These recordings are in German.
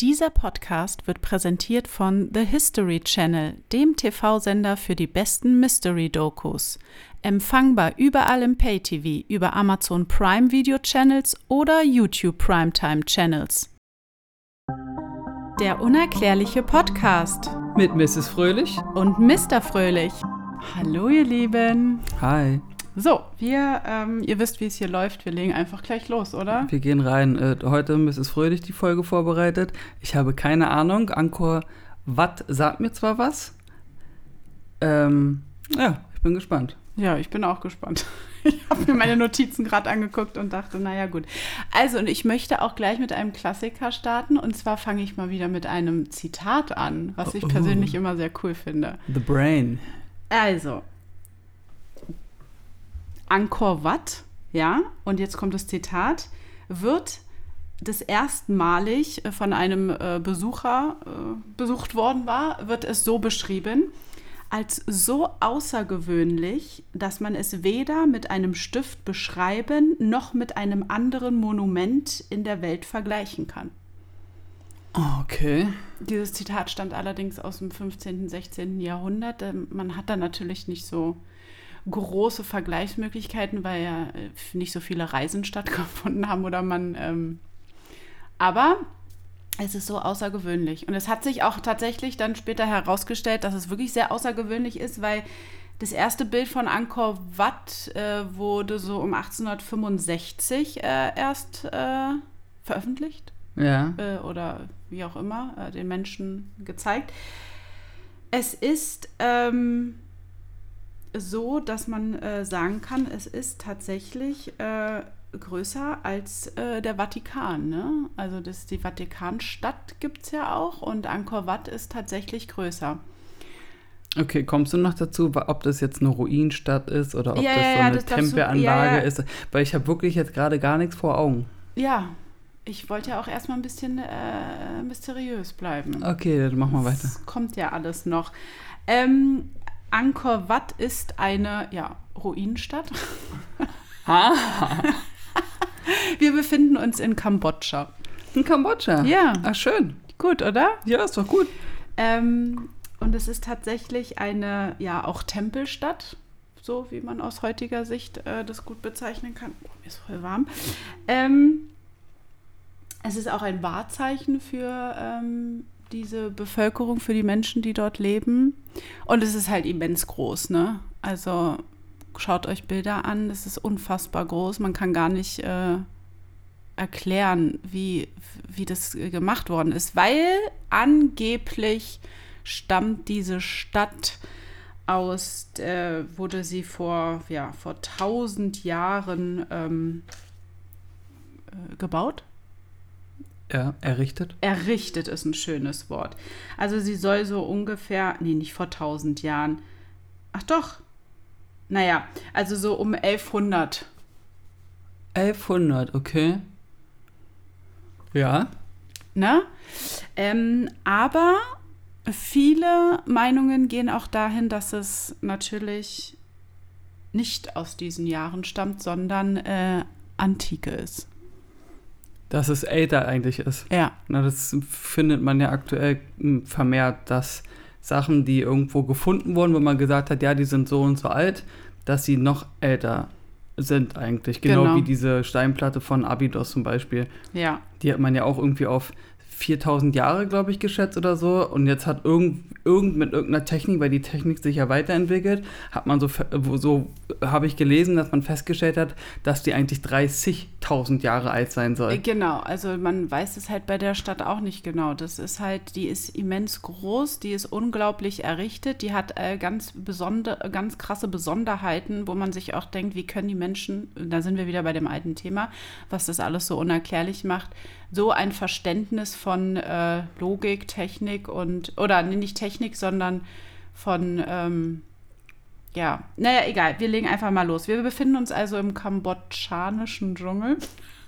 Dieser Podcast wird präsentiert von The History Channel, dem TV-Sender für die besten Mystery-Dokus. Empfangbar überall im Pay-TV, über Amazon Prime Video Channels oder YouTube Primetime Channels. Der unerklärliche Podcast Mit Mrs. Fröhlich. und Mr. Fröhlich. Hallo, ihr Lieben. Hi. So, wir, ähm, ihr wisst, wie es hier läuft. Wir legen einfach gleich los, oder? Wir gehen rein. Äh, heute Mrs. Fröhlich die Folge vorbereitet. Ich habe keine Ahnung. Angkor Watt sagt mir zwar was. Ähm, ja, ich bin gespannt. Ja, ich bin auch gespannt. Ich habe mir meine Notizen gerade angeguckt und dachte, naja gut. Also, und ich möchte auch gleich mit einem Klassiker starten. Und zwar fange ich mal wieder mit einem Zitat an, was ich Oh. persönlich immer sehr cool finde. The Brain. Also, Angkor Wat, ja, und jetzt kommt das Zitat, wird das erstmalig äh, von einem äh, Besucher äh, besucht worden war, wird es so beschrieben, als so außergewöhnlich, dass man es weder mit einem Stift beschreiben noch mit einem anderen Monument in der Welt vergleichen kann. Okay. Dieses Zitat stammt allerdings aus dem 15., 16. Jahrhundert. Man hat da natürlich nicht so große Vergleichsmöglichkeiten, weil ja äh, nicht so viele Reisen stattgefunden haben oder man. Ähm, aber es ist so außergewöhnlich. Und es hat sich auch tatsächlich dann später herausgestellt, dass es wirklich sehr außergewöhnlich ist, weil das erste Bild von Angkor Wat äh, wurde so um 1865 äh, erst äh, veröffentlicht Ja. äh, oder wie auch immer äh, den Menschen gezeigt. Es ist ähm, so, dass man äh, sagen kann, es ist tatsächlich äh, größer als äh, der Vatikan. Ne? Also das, die Vatikanstadt gibt es ja auch und Angkor Wat ist tatsächlich größer. Okay, kommst du noch dazu, ob das jetzt eine Ruinenstadt ist oder ob Ja, das so ja, eine das du- Tempelanlage ja, ja. ist? Weil ich habe wirklich jetzt gerade gar nichts vor Augen. Ja, ich wollte ja auch erstmal ein bisschen äh, mysteriös bleiben. Okay, dann machen wir weiter. Das kommt ja alles noch. Ähm, Angkor Wat ist eine ja, Ruinenstadt. Wir befinden uns in Kambodscha. In Kambodscha. Ja. Ach, schön. Gut, oder? Ja, ist doch gut. Ähm, und es ist tatsächlich eine, ja, auch Tempelstadt, so wie man aus heutiger Sicht äh, das gut bezeichnen kann. Oh, mir ist voll warm. Ähm, es ist auch ein Wahrzeichen für ähm, diese Bevölkerung, für die Menschen, die dort leben. Und es ist halt immens groß, ne? Also schaut euch Bilder an, es ist unfassbar groß. Man kann gar nicht äh, erklären, wie, wie das gemacht worden ist, weil angeblich stammt diese Stadt aus, äh, wurde sie vor, ja, vor tausend Jahren ähm, äh, gebaut. Ja, errichtet. Errichtet ist ein schönes Wort. Also sie soll so ungefähr, nee, nicht vor tausend Jahren. Ach doch. Naja, also so um 1100 1100, okay. Ja. Ne? Ähm, aber viele Meinungen gehen auch dahin, dass es natürlich nicht aus diesen Jahren stammt, sondern äh, Antike ist. Dass es älter eigentlich ist. Ja, Na, das findet man ja aktuell m, vermehrt, dass Sachen, die irgendwo gefunden wurden, wo man gesagt hat, ja, die sind so und so alt, dass sie noch älter sind eigentlich. Genau, Genau. wie diese Steinplatte von Abydos zum Beispiel. ja, Die hat man ja auch irgendwie auf 4000 Jahre, glaube ich, geschätzt oder so. Und jetzt hat irgend, irgend mit irgendeiner Technik, weil die Technik sich ja weiterentwickelt, hat man so, so habe ich gelesen, dass man festgestellt hat, dass die eigentlich 30.000 Jahre alt sein soll. genau. Also man weiß es halt bei der Stadt auch nicht genau. Das ist halt, die ist immens groß, die ist unglaublich errichtet, die hat äh, ganz besonder, ganz krasse Besonderheiten, wo man sich auch denkt, wie können die Menschen, da sind wir wieder bei dem alten Thema, was das alles so unerklärlich macht, so ein Verständnis von äh, Logik, Technik und, oder nee, nicht Technik, sondern von, ähm, ja, naja, egal, wir legen einfach mal los. Wir befinden uns also im kambodschanischen Dschungel.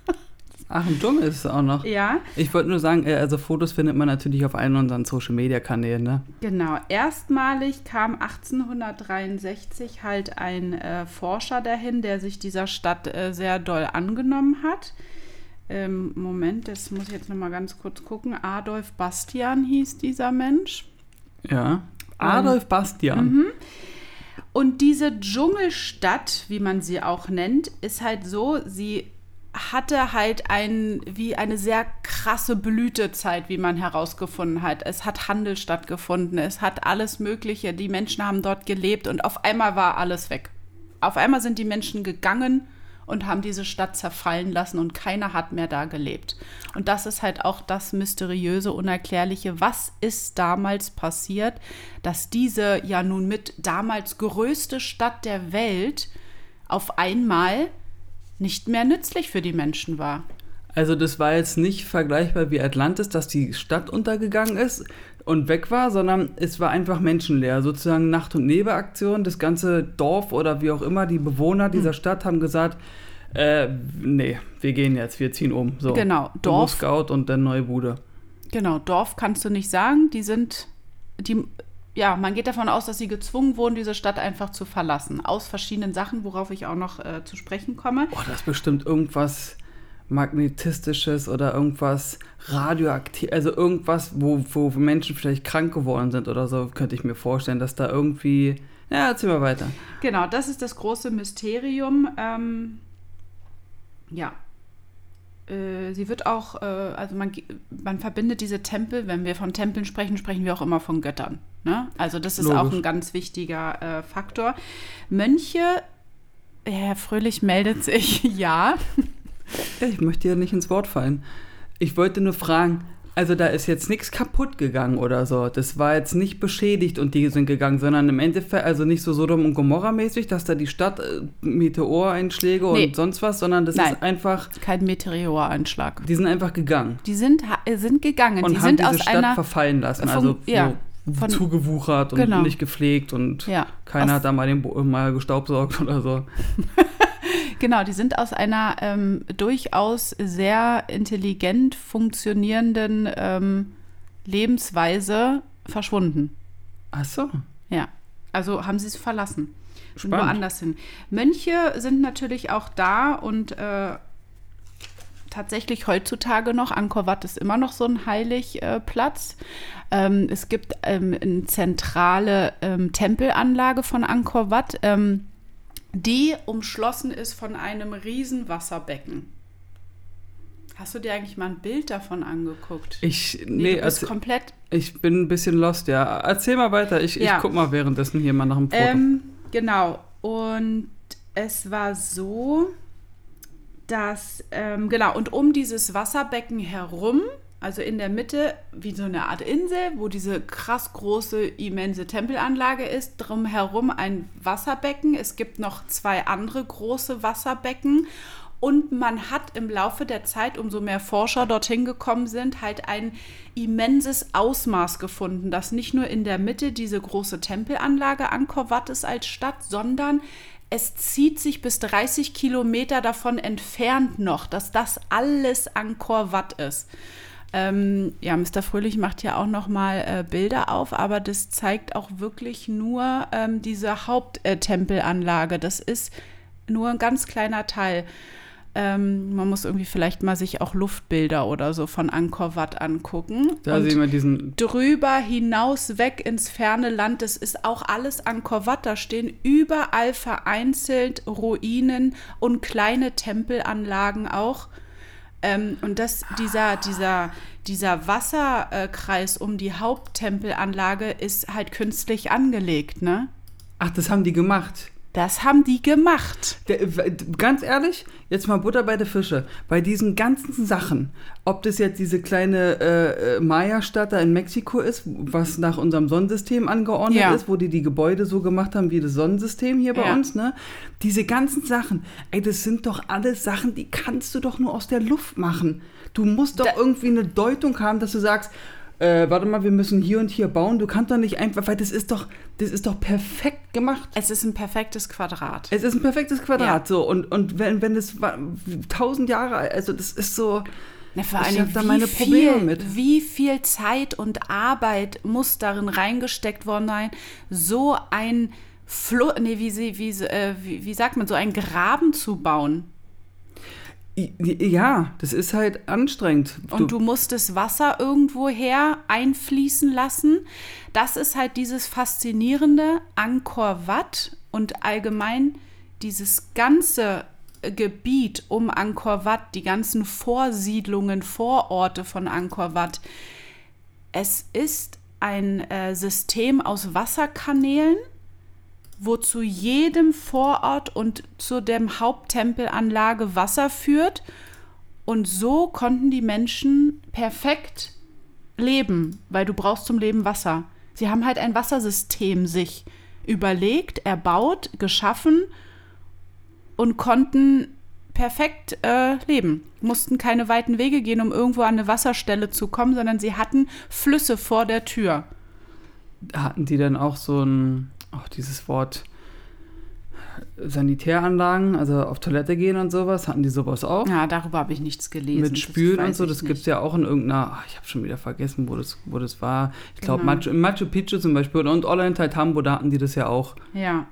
Ach, ein Dschungel ist es auch noch. Ja, Ich wollte nur sagen, äh, also Fotos findet man natürlich auf allen unseren Social Media Kanälen, ne? genau. Erstmalig kam 1863 halt ein äh, Forscher dahin, der sich dieser Stadt äh, sehr doll angenommen hat. Ähm, Moment, das muss ich jetzt noch mal ganz kurz gucken. Adolf Bastian hieß dieser Mensch. Ja. Adolf Bastian. Mhm. Und diese Dschungelstadt, wie man sie auch nennt, ist halt so, sie hatte halt ein, wie eine sehr krasse Blütezeit, wie man herausgefunden hat. Es hat Handel stattgefunden, es hat alles Mögliche, die Menschen haben dort gelebt und auf einmal war alles weg. Auf einmal sind die Menschen gegangen und haben diese Stadt zerfallen lassen und keiner hat mehr da gelebt. Und das ist halt auch das mysteriöse, unerklärliche. Was ist damals passiert, dass diese ja nun mit damals größte Stadt der Welt auf einmal nicht mehr nützlich für die Menschen war? Also das war jetzt nicht vergleichbar wie Atlantis, dass die Stadt untergegangen ist und weg war, sondern es war einfach menschenleer. Sozusagen Nacht- und Nebelaktion. Das ganze Dorf oder wie auch immer, die Bewohner dieser Stadt haben gesagt, äh, nee, wir gehen jetzt, wir ziehen um. So. Genau, Dorf. Scout und dann neue Bude. Genau, Dorf kannst du nicht sagen. Die sind, die, ja, man geht davon aus, dass sie gezwungen wurden, diese Stadt einfach zu verlassen. Aus verschiedenen Sachen, worauf ich auch noch äh, zu sprechen komme. Boah, das ist bestimmt irgendwas magnetistisches oder irgendwas radioaktiv, also irgendwas, wo, wo Menschen vielleicht krank geworden sind oder so, könnte ich mir vorstellen, dass da irgendwie. Ja, erzähl mal weiter. Genau, das ist das große Mysterium. Ähm, ja. Äh, sie wird auch, äh, also man, man verbindet diese Tempel, wenn wir von Tempeln sprechen, sprechen wir auch immer von Göttern. Ne? Also das ist Logisch. auch ein ganz wichtiger äh, Faktor. Mönche, Herr Fröhlich meldet sich, ja. Ja, ich möchte ja nicht ins Wort fallen. Ich wollte nur fragen, also da ist jetzt nichts kaputt gegangen oder so. Das war jetzt nicht beschädigt und die sind gegangen, sondern im Endeffekt, also nicht so Sodom und Gomorra mäßig, dass da die Stadt äh, Meteoreinschläge Nee. und sonst was, sondern das Nein. ist einfach, Kein Meteoranschlag. die sind einfach gegangen Die sind, äh, sind gegangen. und die haben sind diese aus Stadt einer. verfallen lassen. vom- also ja, so von- zugewuchert und Genau. nicht gepflegt und Ja, keiner hat da mal, den Bo mal gestaubsaugt oder so. Genau, die sind aus einer ähm, durchaus sehr intelligent funktionierenden ähm, Lebensweise verschwunden. Ach so. Ja, also haben sie es verlassen. Spannend. woanders hin. Mönche sind natürlich auch da und äh, tatsächlich heutzutage noch. Angkor Wat ist immer noch so ein Heiligplatz. Äh, ähm, es gibt ähm, eine zentrale ähm, Tempelanlage von Angkor Wat, ähm, die umschlossen ist von einem riesen Wasserbecken. Hast du dir eigentlich mal ein Bild davon angeguckt? Ich, Nee, nee, erzähl- komplett ich bin ein bisschen lost, ja. Erzähl mal weiter. Ich, Ja. ich guck mal währenddessen hier mal nach dem Foto. Ähm, genau. Und es war so, dass, ähm, genau, und um dieses Wasserbecken herum, also in der Mitte, wie so eine Art Insel, wo diese krass große, immense Tempelanlage ist, drumherum ein Wasserbecken. Es gibt noch zwei andere große Wasserbecken. Und man hat im Laufe der Zeit, umso mehr Forscher dorthin gekommen sind, halt ein immenses Ausmaß gefunden, dass nicht nur in der Mitte diese große Tempelanlage Angkor Wat ist als Stadt, sondern es zieht sich bis 30 Kilometer davon entfernt noch, dass das alles Angkor Wat ist. Ähm, ja, Mr. Fröhlich macht ja auch noch mal äh, Bilder auf, aber das zeigt auch wirklich nur ähm, diese Haupttempelanlage. das ist nur ein ganz kleiner Teil. Ähm, man muss irgendwie vielleicht mal sich auch Luftbilder oder so von Angkor Wat angucken. da Und sehen wir diesen. drüber hinaus weg ins ferne Land. Das ist auch alles Angkor Wat. Da stehen überall vereinzelt Ruinen und kleine Tempelanlagen auch. Ähm, und das, dieser, dieser, dieser Wasserkreis um die Haupttempelanlage ist halt künstlich angelegt, ne? Ach, das haben die gemacht. Das haben die gemacht. Der, ganz ehrlich, jetzt mal Butter bei der Fische. Bei diesen ganzen Sachen, ob das jetzt diese kleine äh, äh, Maya-Stadt da in Mexiko ist, was nach unserem Sonnensystem angeordnet Ja. ist, wo die die Gebäude so gemacht haben wie das Sonnensystem hier bei Ja. uns, ne? Diese ganzen Sachen, ey, das sind doch alles Sachen, die kannst du doch nur aus der Luft machen. Du musst doch Da- irgendwie eine Deutung haben, dass du sagst, äh, warte mal, wir müssen hier und hier bauen. Du kannst doch nicht einfach, weil das ist doch, das ist doch perfekt gemacht. Es ist ein perfektes Quadrat. Es ist ein perfektes Quadrat Ja. so und, und wenn, wenn wa- tausend Jahre alt, also das ist so. Na, vor Ich allem, hab da wie meine viel, Probleme mit. Wie viel Zeit und Arbeit muss darin reingesteckt worden sein, so ein Flo nee, wie, sie, wie, äh, wie, wie sagt man, so einen Graben zu bauen? Ja, das ist halt anstrengend. Und du, du musst das Wasser irgendwo her einfließen lassen. Das ist halt dieses faszinierende Angkor Wat und allgemein dieses ganze Gebiet um Angkor Wat, die ganzen Vorsiedlungen, Vororte von Angkor Wat. Es ist ein äh, System aus Wasserkanälen, wo zu jedem Vorort und zu dem Haupttempelanlage Wasser führt. Und so konnten die Menschen perfekt leben, weil du brauchst zum Leben Wasser. Sie haben halt ein Wassersystem sich überlegt, erbaut, geschaffen und konnten perfekt äh, leben. Mussten keine weiten Wege gehen, um irgendwo an eine Wasserstelle zu kommen, sondern sie hatten Flüsse vor der Tür. Hatten die dann auch so ein, auch dieses Wort Sanitäranlagen, also auf Toilette gehen und sowas, hatten die sowas auch? Ja, darüber habe ich nichts gelesen. Mit Spülen und so, das gibt es ja auch in irgendeiner, ach, ich habe schon wieder vergessen, wo das, wo das war. Ich glaube, genau. Machu, Machu Picchu zum Beispiel und Ollantaytambo, da hatten die das ja auch. Ja.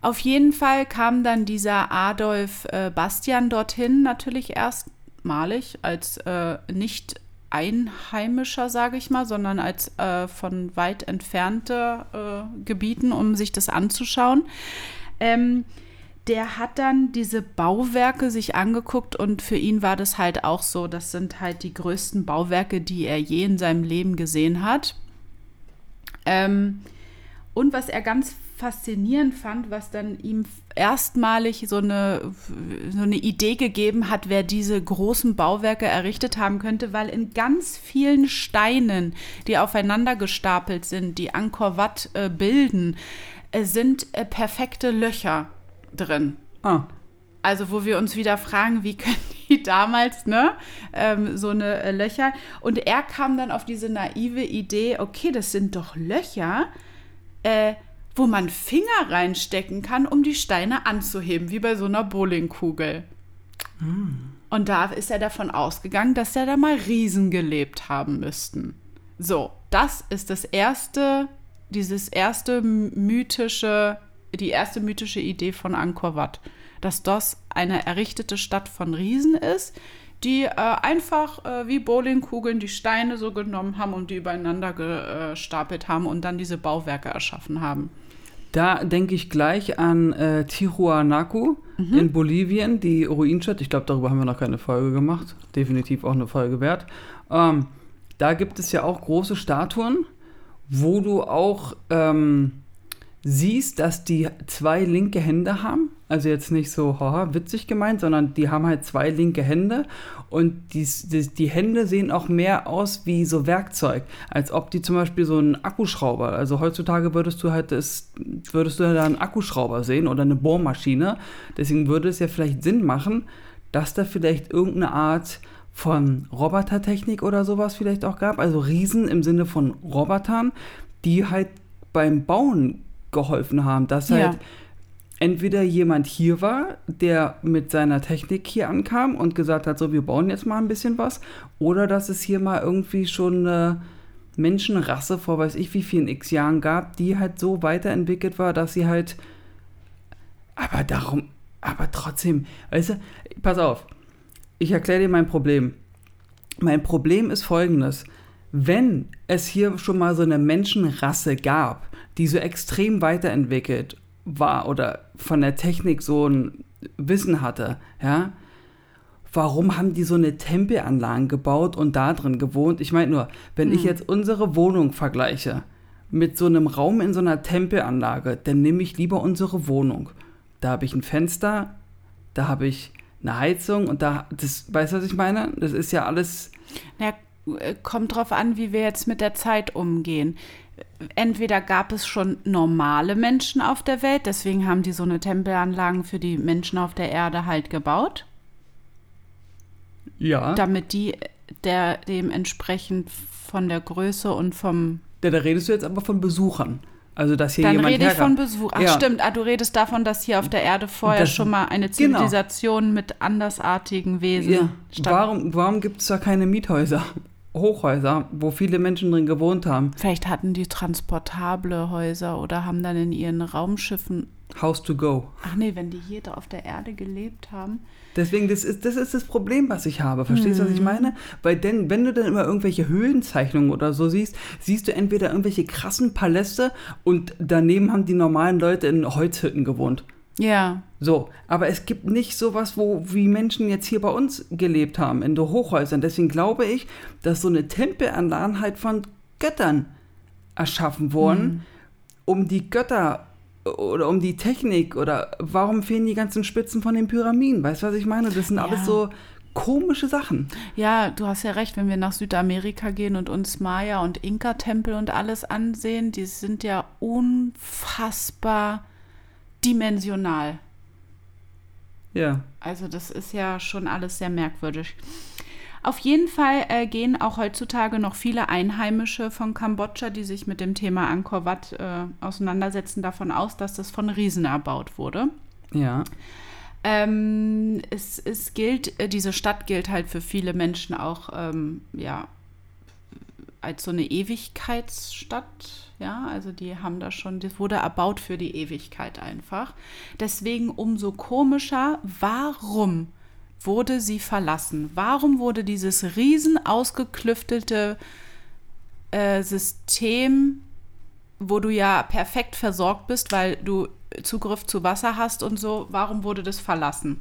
Auf jeden Fall kam dann dieser Adolf äh, Bastian dorthin, natürlich erstmalig als äh, nicht Einheimischer, sage ich mal, sondern als äh, von weit entfernte äh, Gebieten, um sich das anzuschauen. Ähm, der hat dann diese Bauwerke sich angeguckt und für ihn war das halt auch so, das sind halt die größten Bauwerke, die er je in seinem Leben gesehen hat. Ähm, und was er ganz faszinierend fand, was dann ihm erstmalig so eine, so eine Idee gegeben hat, wer diese großen Bauwerke errichtet haben könnte, weil in ganz vielen Steinen, die aufeinander gestapelt sind, die Angkor Wat äh, bilden, äh, sind äh, perfekte Löcher drin. Ah. Also wo wir uns wieder fragen, wie können die damals, ne, ähm, so eine äh, Löcher. Und er kam dann auf diese naive Idee, okay, das sind doch Löcher, äh, wo man Finger reinstecken kann, um die Steine anzuheben, wie bei so einer Bowlingkugel. Mm. Und da ist er davon ausgegangen, dass ja da mal Riesen gelebt haben müssten. So, das ist das erste, dieses erste mythische, die erste mythische Idee von Angkor Wat, dass das eine errichtete Stadt von Riesen ist, die äh, einfach äh, wie Bowlingkugeln die Steine so genommen haben und die übereinander gestapelt haben und dann diese Bauwerke erschaffen haben. Da denke ich gleich an äh, Tijuanacu mhm. in Bolivien, die Ruinstadt. Ich glaube, darüber haben wir noch keine Folge gemacht. Definitiv auch eine Folge wert. Ähm, da gibt es ja auch große Statuen, wo du auch ähm, siehst, dass die zwei linke Hände haben. Also jetzt nicht so haha, witzig gemeint, sondern die haben halt zwei linke Hände und die, die, die, Hände sehen auch mehr aus wie so Werkzeug, als ob die zum Beispiel so einen Akkuschrauber, also heutzutage würdest du halt das, würdest du da einen Akkuschrauber sehen oder eine Bohrmaschine. Deswegen würde es ja vielleicht Sinn machen, dass da vielleicht irgendeine Art von Robotertechnik oder sowas vielleicht auch gab, also Riesen im Sinne von Robotern, die halt beim Bauen geholfen haben, dass ja. halt entweder jemand hier war, der mit seiner Technik hier ankam und gesagt hat, so wir bauen jetzt mal ein bisschen was, oder dass es hier mal irgendwie schon eine Menschenrasse vor weiß ich wie vielen x Jahren gab, die halt so weiterentwickelt war, dass sie halt aber darum, aber trotzdem, weißt du, pass auf, ich erkläre dir mein Problem. Mein Problem ist folgendes. Wenn es hier schon mal so eine Menschenrasse gab, die so extrem weiterentwickelt war oder von der Technik so ein Wissen hatte, ja, warum haben die so eine Tempelanlage gebaut und da drin gewohnt? Ich meine nur, wenn hm. ich jetzt unsere Wohnung vergleiche mit so einem Raum in so einer Tempelanlage, dann nehme ich lieber unsere Wohnung. Da habe ich ein Fenster, da habe ich eine Heizung und da, das, weißt du, was ich meine? Das ist ja alles. Ja, äh, kommt drauf an, wie wir jetzt mit der Zeit umgehen entweder gab es schon normale Menschen auf der Welt, deswegen haben die so eine Tempelanlagen für die Menschen auf der Erde halt gebaut. Ja. Damit die der dementsprechend von der Größe und vom. Ja, da redest du jetzt aber von Besuchern. Also, dass hier Dann jemand rede ich von Besuch. Ach, ja. stimmt. Ah, du redest davon, dass hier auf der Erde vorher das, schon mal eine genau. Zivilisation genau. mit andersartigen Wesen ja. stand. Warum, warum gibt es da keine Miethäuser? Hochhäuser, wo viele Menschen drin gewohnt haben. Vielleicht hatten die transportable Häuser oder haben dann in ihren Raumschiffen. House to go. Ach nee, wenn die hier da auf der Erde gelebt haben. Deswegen, das ist, das ist das Problem, was ich habe. Verstehst du, was ich Mhm. meine? Weil denn, wenn du dann immer irgendwelche Höhlenzeichnungen oder so siehst, siehst du entweder irgendwelche krassen Paläste und daneben haben die normalen Leute in Holzhütten gewohnt. Ja. So, aber es gibt nicht sowas, wo wie Menschen jetzt hier bei uns gelebt haben, in so Hochhäusern. Deswegen glaube ich, dass so eine Tempelanlagen halt von Göttern erschaffen wurden, um die Götter oder um die Technik oder warum fehlen die ganzen Spitzen von den Pyramiden? Weißt du, was ich meine? Das sind Ja. alles so komische Sachen. Ja, du hast ja recht, wenn wir nach Südamerika gehen und uns Maya- und Inka-Tempel und alles ansehen, die sind ja unfassbar dimensional. Ja. Also das ist ja schon alles sehr merkwürdig. Auf jeden Fall äh, gehen auch heutzutage noch viele Einheimische von Kambodscha, die sich mit dem Thema Angkor Wat äh, auseinandersetzen, davon aus, dass das von Riesen erbaut wurde. Ja. Ähm, es, es gilt, äh, diese Stadt gilt halt für viele Menschen auch, ähm, ja, als so eine Ewigkeitsstadt. Ja, also die haben da schon, das wurde erbaut für die Ewigkeit einfach. Deswegen umso komischer, warum wurde sie verlassen? Warum wurde dieses riesen ausgeklüftete äh, System, wo du ja perfekt versorgt bist, weil du Zugriff zu Wasser hast und so, warum wurde das verlassen?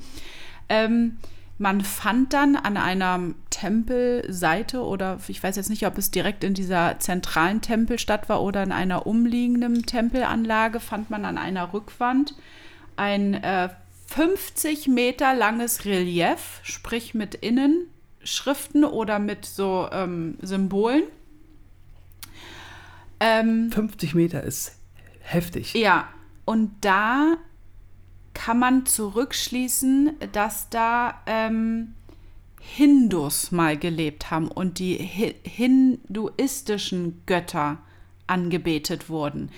Ähm, man fand dann an einer Tempelseite oder ich weiß jetzt nicht, ob es direkt in dieser zentralen Tempelstadt war oder in einer umliegenden Tempelanlage, fand man an einer Rückwand ein äh, 50 Meter langes Relief, sprich mit Innenschriften oder mit so ähm, Symbolen. Ähm, 50 Meter ist heftig. ja, und da kann man zurückschließen, dass da ähm, Hindus mal gelebt haben und die hi hinduistischen Götter angebetet wurden.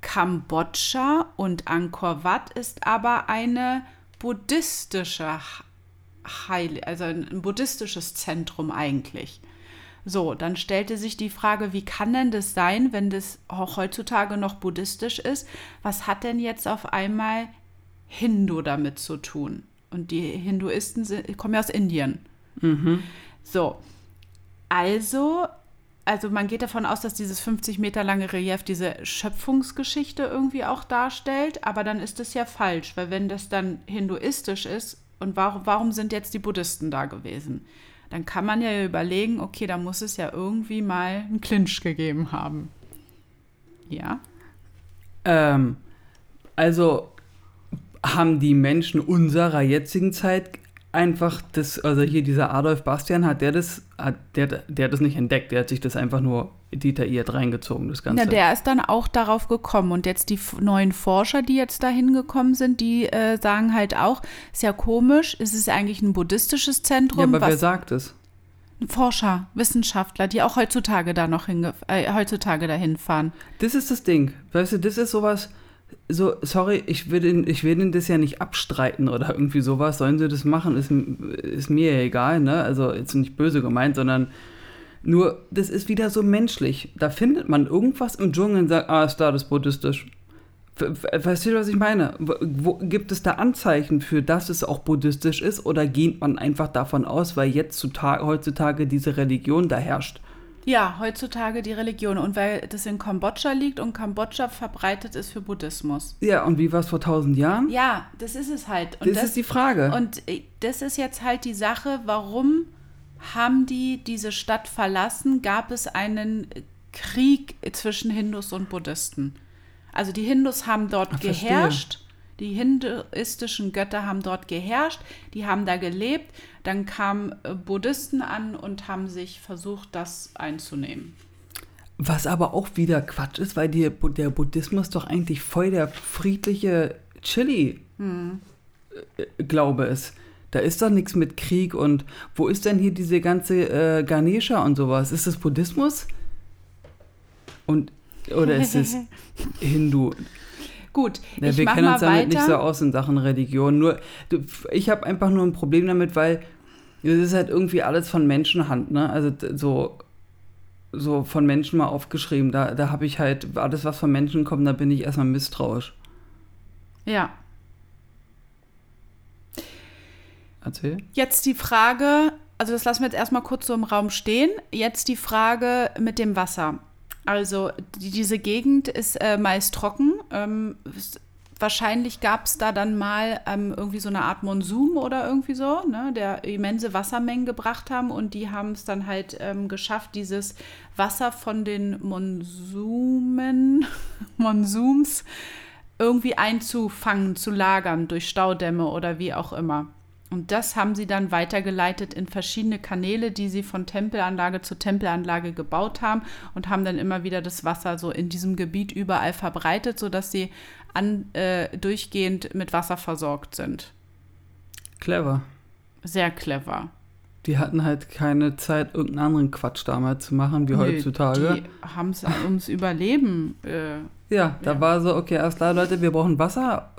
Kambodscha und Angkor Wat ist aber eine buddhistische Heil also ein buddhistisches Zentrum eigentlich. So, dann stellte sich die Frage, wie kann denn das sein, wenn das auch heutzutage noch buddhistisch ist? Was hat denn jetzt auf einmal Hindu damit zu tun? Und die Hinduisten sind, kommen ja aus Indien. So, also, also man geht davon aus, dass dieses 50 Meter lange Relief diese Schöpfungsgeschichte irgendwie auch darstellt, aber dann ist das ja falsch, weil wenn das dann hinduistisch ist, und warum, warum sind jetzt die Buddhisten da gewesen? Dann kann man ja überlegen, okay, da muss es ja irgendwie mal einen Clinch gegeben haben. Ja. Ähm, also haben die Menschen unserer jetzigen Zeit einfach das, also hier dieser Adolf Bastian, hat der das, hat der, der hat das nicht entdeckt, der hat sich das einfach nur detailliert reingezogen, das Ganze. Ja, der ist dann auch darauf gekommen. Und jetzt die neuen Forscher, die jetzt dahin gekommen sind, die äh, sagen halt auch, ist ja komisch, es ist eigentlich ein buddhistisches Zentrum. ja, aber wer was sagt es? Forscher, Wissenschaftler, die auch heutzutage da noch hinge äh, heutzutage dahin fahren. Das ist das Ding. Weißt du, das ist sowas, so, sorry, ich will, den, ich will den das ja nicht abstreiten oder irgendwie sowas. Sollen sie das machen, ist, ist mir ja egal, ne? Also jetzt nicht böse gemeint, sondern nur, das ist wieder so menschlich. Da findet man irgendwas im Dschungel und sagt, ah, ist da das buddhistisch. Weißt du, was ich meine? Wo, gibt es da Anzeichen für, dass es auch buddhistisch ist oder geht man einfach davon aus, weil jetzt zutage, heutzutage diese Religion da herrscht? Ja, heutzutage die Religion. Und weil das in Kambodscha liegt und Kambodscha verbreitet ist für Buddhismus. Ja, und wie war es vor tausend Jahren? Ja, das ist es halt. Und das, ist die Frage. Und äh, das ist jetzt halt die Sache, warum haben die diese Stadt verlassen? Gab es einen Krieg zwischen Hindus und Buddhisten? Also die Hindus haben dort verstehe. geherrscht, die hinduistischen Götter haben dort geherrscht, die haben da gelebt. Dann kamen äh, Buddhisten an und haben sich versucht, das einzunehmen. Was aber auch wieder Quatsch ist, weil die, der Buddhismus doch eigentlich voll der friedliche Chili-Glaube ist. Da ist doch nichts mit Krieg und wo ist denn hier diese ganze äh, Ganesha und sowas? Ist das Buddhismus? Und, oder ist es Hindu? Gut, Ja, ich wir kennen uns damit weiter. nicht so aus in Sachen Religion. Nur, ich habe einfach nur ein Problem damit, weil das ist halt irgendwie alles von Menschenhand, ne? Also so, so von Menschen mal aufgeschrieben. Da, da habe ich halt alles, was von Menschen kommt, da bin ich erstmal misstrauisch. Ja. Erzähl. Jetzt die Frage, also das lassen wir jetzt erstmal kurz so im Raum stehen. Jetzt die Frage mit dem Wasser. Also die, diese Gegend ist äh, meist trocken. Ähm, wahrscheinlich gab es da dann mal ähm, irgendwie so eine Art Monsum oder irgendwie so, ne, der immense Wassermengen gebracht haben und die haben es dann halt ähm, geschafft, dieses Wasser von den Monsumen, Monsums irgendwie einzufangen, zu lagern durch Staudämme oder wie auch immer. Und das haben sie dann weitergeleitet in verschiedene Kanäle, die sie von Tempelanlage zu Tempelanlage gebaut haben und haben dann immer wieder das Wasser so in diesem Gebiet überall verbreitet, sodass sie an, äh, durchgehend mit Wasser versorgt sind. Clever. Sehr clever. Die hatten halt keine Zeit, irgendeinen anderen Quatsch damals zu machen, wie Nee, heutzutage. Die haben es ums Überleben. Äh, Ja, da Ja. war so, okay, alles klar, Leute, wir brauchen Wasser.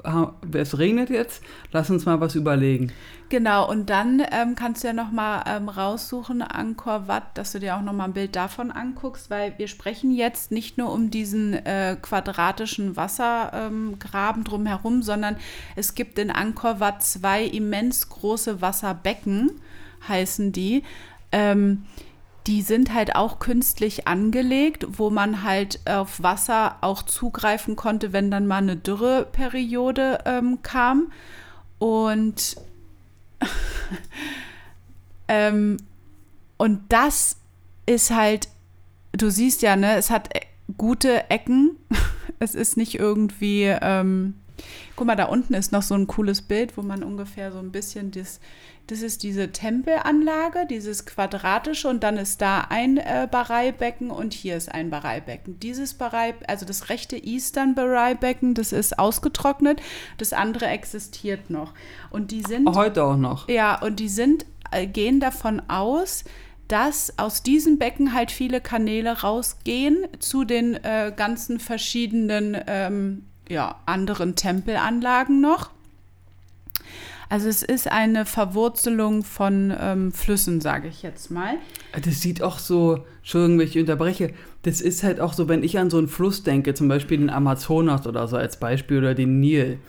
Es regnet jetzt, lass uns mal was überlegen. Genau, und dann ähm, kannst du ja nochmal ähm, raussuchen, Angkor Wat, dass du dir auch nochmal ein Bild davon anguckst, weil wir sprechen jetzt nicht nur um diesen äh, quadratischen Wassergraben ähm, drumherum, sondern es gibt in Angkor Wat zwei immens große Wasserbecken, heißen die. Ähm, die sind halt auch künstlich angelegt, wo man halt auf Wasser auch zugreifen konnte, wenn dann mal eine Dürreperiode ähm, kam. Und ähm, und das ist halt, du siehst ja, ne, es hat äh, gute Ecken. Es ist nicht irgendwie, ähm, guck mal, da unten ist noch so ein cooles Bild, wo man ungefähr so ein bisschen das, das ist diese Tempelanlage, dieses quadratische und dann ist da ein äh, Bareibecken und hier ist ein Bareibecken. Dieses Barei, also das rechte Eastern Bareibecken, das ist ausgetrocknet, das andere existiert noch. Und die sind Heute auch noch. ja, und die sind, äh, gehen davon aus, dass aus diesem Becken halt viele Kanäle rausgehen zu den äh, ganzen verschiedenen ähm, ja, anderen Tempelanlagen noch. Also es ist eine Verwurzelung von ähm, Flüssen, sage ich jetzt mal. Das sieht auch so, Entschuldigung, wenn ich unterbreche, das ist halt auch so, wenn ich an so einen Fluss denke, zum Beispiel den Amazonas oder so als Beispiel oder den Nil.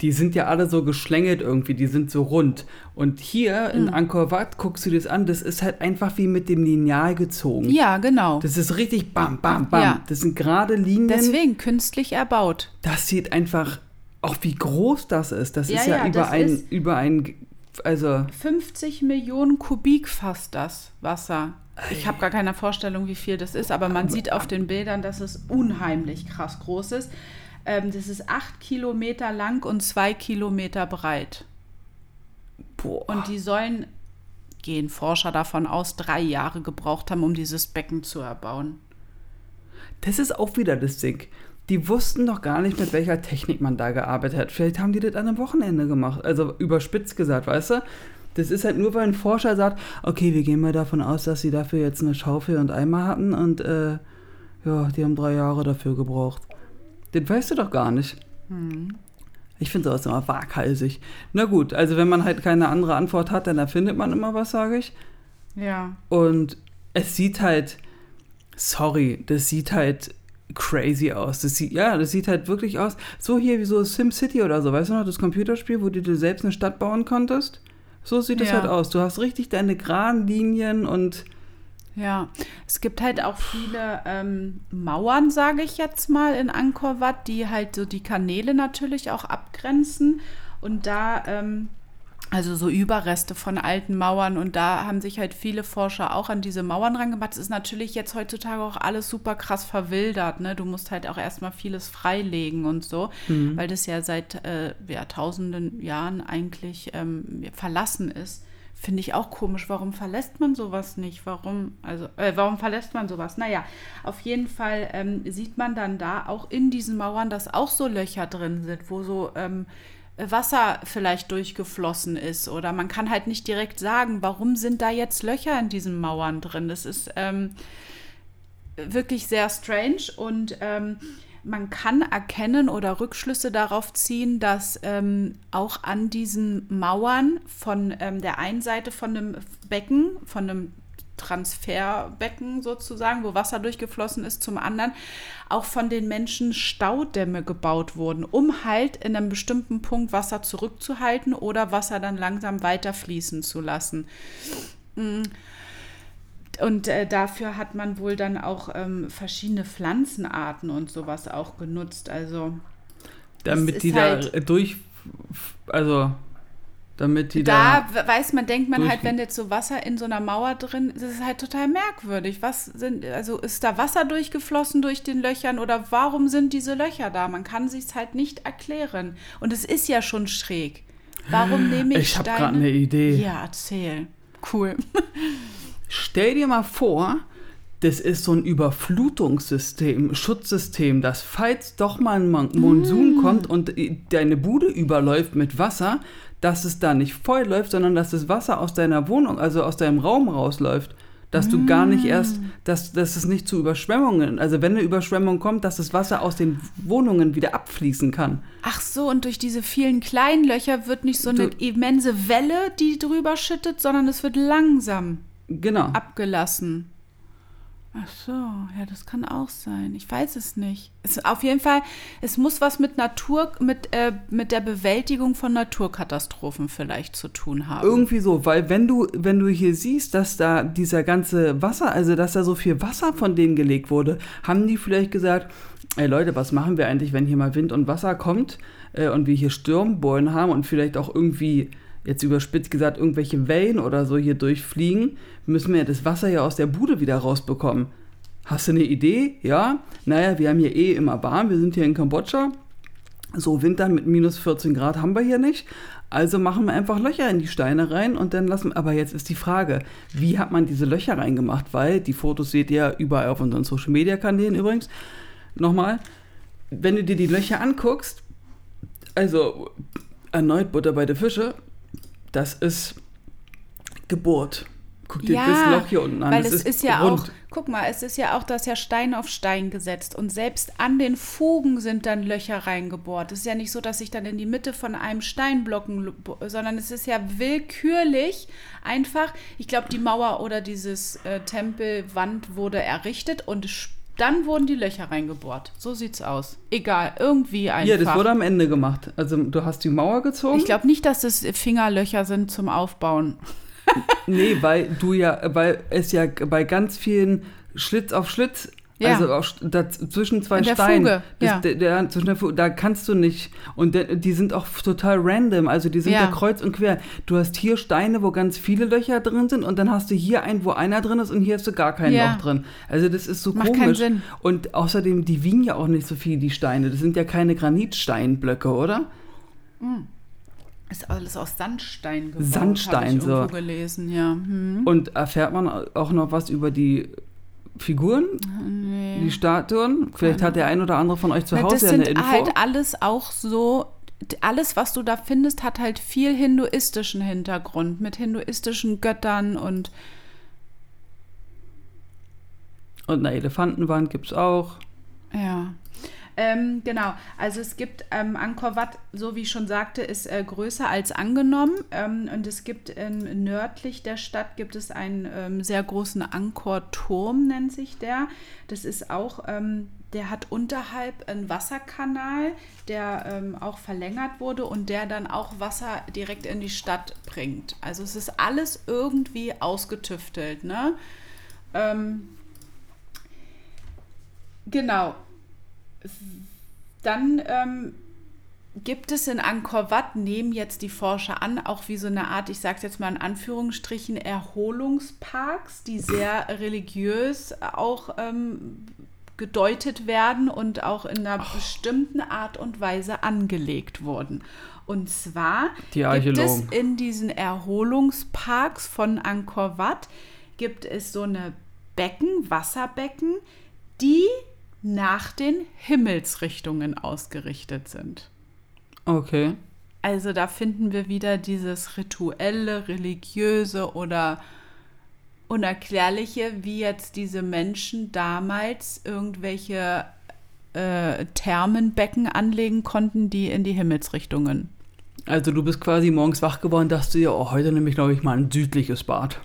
Die sind ja alle so geschlängelt irgendwie, die sind so rund. Und hier in Mhm. Angkor Wat guckst du das an, das ist halt einfach wie mit dem Lineal gezogen. Ja, genau. Das ist richtig bam, bam, bam. Ja. Das sind gerade Linien. Deswegen künstlich erbaut. Das sieht einfach, auch wie groß das ist. Das Ja, ist ja, ja, über ein, über ein, also 50 Millionen Kubik fasst das Wasser. Ich habe gar keine Vorstellung, wie viel das ist, aber man sieht auf den Bildern, dass es unheimlich krass groß ist. Ähm, das ist acht Kilometer lang und zwei Kilometer breit. boah. Und die sollen, gehen Forscher davon aus, drei Jahre gebraucht haben, um dieses Becken zu erbauen. Das ist auch wieder das Ding. Die wussten doch gar nicht, mit welcher Technik man da gearbeitet hat. Vielleicht haben die das an einem Wochenende gemacht. Also überspitzt gesagt, weißt du? Das ist halt nur, weil ein Forscher sagt, okay, wir gehen mal davon aus, dass sie dafür jetzt eine Schaufel und Eimer hatten und äh, ja, die haben drei Jahre dafür gebraucht. Das weißt du doch gar nicht. Ich finde sowas immer waghalsig. Na gut, also wenn man halt keine andere Antwort hat, dann erfindet man immer was, sage ich. Ja. Und es sieht halt, sorry, das sieht halt crazy aus. Das sieht, ja, das sieht halt wirklich aus, so hier wie so SimCity oder so, weißt du noch, das Computerspiel, wo du dir selbst eine Stadt bauen konntest? So sieht es Ja. halt aus. Du hast richtig deine geraden Linien und Ja, es gibt halt auch viele ähm, Mauern, sage ich jetzt mal, in Angkor Wat, die halt so die Kanäle natürlich auch abgrenzen. Und da, ähm, also so Überreste von alten Mauern. Und da haben sich halt viele Forscher auch an diese Mauern rangemacht. Es ist natürlich jetzt heutzutage auch alles super krass verwildert. Ne? Du musst halt auch erstmal vieles freilegen und so, weil das ja seit äh, ja, tausenden Jahren eigentlich ähm, verlassen ist. Finde ich auch komisch. Warum verlässt man sowas nicht? Warum, also, äh, warum verlässt man sowas? Naja, auf jeden Fall ähm, sieht man dann da auch in diesen Mauern, dass auch so Löcher drin sind, wo so ähm, Wasser vielleicht durchgeflossen ist. Oder man kann halt nicht direkt sagen, warum sind da jetzt Löcher in diesen Mauern drin. Das ist ähm, wirklich sehr strange und ähm, man kann erkennen oder Rückschlüsse darauf ziehen, dass ähm, auch an diesen Mauern von ähm, der einen Seite von einem Becken, von einem Transferbecken sozusagen, wo Wasser durchgeflossen ist, zum anderen auch von den Menschen Staudämme gebaut wurden, um halt in einem bestimmten Punkt Wasser zurückzuhalten oder Wasser dann langsam weiterfließen zu lassen. Mm. Und äh, dafür hat man wohl dann auch ähm, verschiedene Pflanzenarten und sowas auch genutzt. Also damit die halt da durch, also damit die da, da weiß man, denkt man halt, wenn jetzt so Wasser in so einer Mauer drin ist, ist es halt total merkwürdig. Was sind, also ist da Wasser durchgeflossen durch den Löchern oder warum sind diese Löcher da? Man kann sich halt nicht erklären. Und es ist ja schon schräg. Warum nehme ich, ich habe gerade eine Idee. Ja, erzähl. Cool. Stell dir mal vor, das ist so ein Überflutungssystem, Schutzsystem, dass falls doch mal ein Monsun mm. kommt und deine Bude überläuft mit Wasser, dass es da nicht voll läuft, sondern dass das Wasser aus deiner Wohnung, also aus deinem Raum rausläuft. Dass du gar nicht erst, mm. dass, dass es nicht zu Überschwemmungen, also wenn eine Überschwemmung kommt, dass das Wasser aus den Wohnungen wieder abfließen kann. Ach so, und durch diese vielen kleinen Löcher wird nicht so eine du, immense Welle, die drüber schüttet, sondern es wird langsam genau. abgelassen. Ach so, ja, das kann auch sein. Ich weiß es nicht. Es, auf jeden Fall, es muss was mit Natur, mit, äh, mit der Bewältigung von Naturkatastrophen vielleicht zu tun haben. Irgendwie so, weil wenn du, wenn du hier siehst, dass da dieser ganze Wasser, also dass da so viel Wasser von denen gelegt wurde, haben die vielleicht gesagt, ey Leute, was machen wir eigentlich, wenn hier mal Wind und Wasser kommt äh, und wir hier Sturmbeulen haben und vielleicht auch irgendwie jetzt überspitzt gesagt, irgendwelche Wellen oder so hier durchfliegen, müssen wir das Wasser ja aus der Bude wieder rausbekommen. Hast du eine Idee? Ja? Naja, wir haben hier eh immer warm, wir sind hier in Kambodscha. So Winter mit minus 14 Grad haben wir hier nicht. Also machen wir einfach Löcher in die Steine rein und dann lassen. Aber jetzt ist die Frage, wie hat man diese Löcher reingemacht? Weil die Fotos seht ihr überall auf unseren Social Media Kanälen übrigens. Nochmal, wenn du dir die Löcher anguckst, also erneut Butter bei der Fische, das ist Geburt. Guck dir ja, das Loch hier unten an. Weil es ist, ist ja rund. auch, guck mal, es ist ja auch, dass ja Stein auf Stein gesetzt und selbst an den Fugen sind dann Löcher reingebohrt. Es ist ja nicht so, dass sich dann in die Mitte von einem Steinblocken, sondern es ist ja willkürlich einfach, ich glaube, die Mauer oder dieses äh, Tempelwand wurde errichtet und dann wurden die Löcher reingebohrt. So sieht's aus. Egal, irgendwie einfach. Ja, das wurde am Ende gemat. Also du hast die Mauer gezogen. Ich glaube nicht, dass das Fingerlöcher sind zum Aufbauen. nee, weil du ja, weil es ja bei ganz vielen Schlitz auf Schlitz ja. Also auch da, zwischen zwei Steinen. Fuge. Das, ja. der, der, zwischen der Fuge, da kannst du nicht. Und der, die sind auch total random. Also die sind ja. da kreuz und quer. Du hast hier Steine, wo ganz viele Löcher drin sind und dann hast du hier einen, wo einer drin ist und hier hast du gar kein ja. Loch drin. Also das ist so Macht komisch. Keinen Sinn. Und außerdem, die wiegen ja auch nicht so viel, die Steine. Das sind ja keine Granitsteinblöcke, oder? Mhm. Ist alles aus Sandstein geworden. Sandstein, so. gelesen, ja. Hm. Und erfährt man auch noch was über die Figuren, nee. die Statuen. Vielleicht hat der ein oder andere von euch zu Hause ja eine Info. Das sind halt alles auch so, alles, was du da findest, hat halt viel hinduistischen Hintergrund, mit hinduistischen Göttern und und eine Elefantenwand gibt es auch. Ja. Ähm, genau, also es gibt ähm, Angkor Wat, so wie ich schon sagte, ist äh, größer als angenommen ähm, und es gibt ähm, nördlich der Stadt gibt es einen ähm, sehr großen Angkor-Turm, nennt sich der. Das ist auch, ähm, der hat unterhalb einen Wasserkanal, der auch verlängert wurde und der dann auch Wasser direkt in die Stadt bringt. Also es ist alles irgendwie ausgetüftelt, ne? genau dann ähm, gibt es in Angkor Wat, nehmen jetzt die Forscher an, auch wie so eine Art, ich sage es jetzt mal in Anführungsstrichen, Erholungsparks, die sehr religiös auch ähm, gedeutet werden und auch in einer oh. bestimmten Art und Weise angelegt wurden. Und zwar gibt es in diesen Erholungsparks von Angkor Wat, gibt es so eine Becken, Wasserbecken, die nach den Himmelsrichtungen ausgerichtet sind. Okay. Also da finden wir wieder dieses rituelle, religiöse oder unerklärliche, wie jetzt diese Menschen damals irgendwelche äh, Thermenbecken anlegen konnten, die in die Himmelsrichtungen. Also du bist quasi morgens wach geworden, dachte dir, oh, heute nehme ich, glaube ich, mal ein südliches Bad.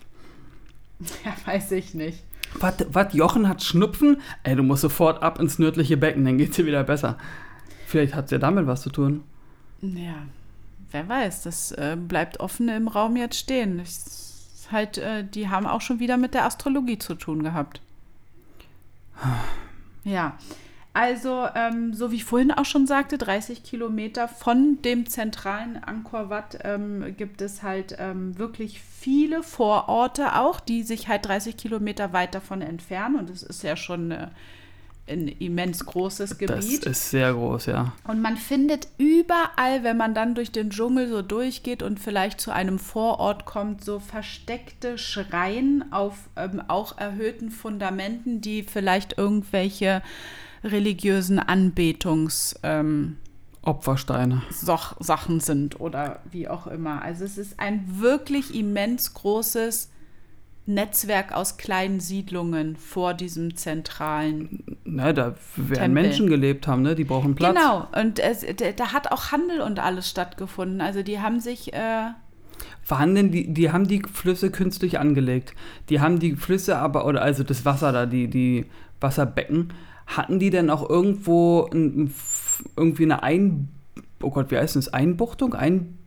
Ja, weiß ich nicht. Was, Jochen hat Schnupfen? Ey, du musst sofort ab ins nördliche Becken, dann geht's dir wieder besser. Vielleicht hat es ja damit was zu tun. Ja, wer weiß, das äh, bleibt offen im Raum jetzt stehen. Ich, halt, äh, die haben auch schon wieder mit der Astrologie zu tun gehabt. Ja, also, ähm, so wie ich vorhin auch schon sagte, 30 Kilometer von dem zentralen Angkor Wat ähm, gibt es halt ähm, wirklich viele Vororte auch, die sich halt 30 Kilometer weit davon entfernen. Und es ist ja schon eine ein immens großes Gebiet. Das ist sehr groß, ja. Und man findet überall, wenn man dann durch den Dschungel so durchgeht und vielleicht zu einem Vorort kommt, so versteckte Schreien auf ähm, auch erhöhten Fundamenten, die vielleicht irgendwelche religiösen Anbetungs... Ähm, Opfersteine. Sachen sind oder wie auch immer. Also es ist ein wirklich immens großes Netzwerk aus kleinen Siedlungen vor diesem zentralen. Na, da werden Tempel. Menschen gelebt haben, ne? Die brauchen Platz. Genau, und es, da hat auch Handel und alles stattgefunden. Also die haben sich. Äh waren denn die, die haben die Flüsse künstlich angelegt. Die haben die Flüsse aber, oder also das Wasser da, die, die Wasserbecken, hatten die denn auch irgendwo ein, irgendwie eine Ein, oh Gott, wie heißt das? Einbuchtung? Ein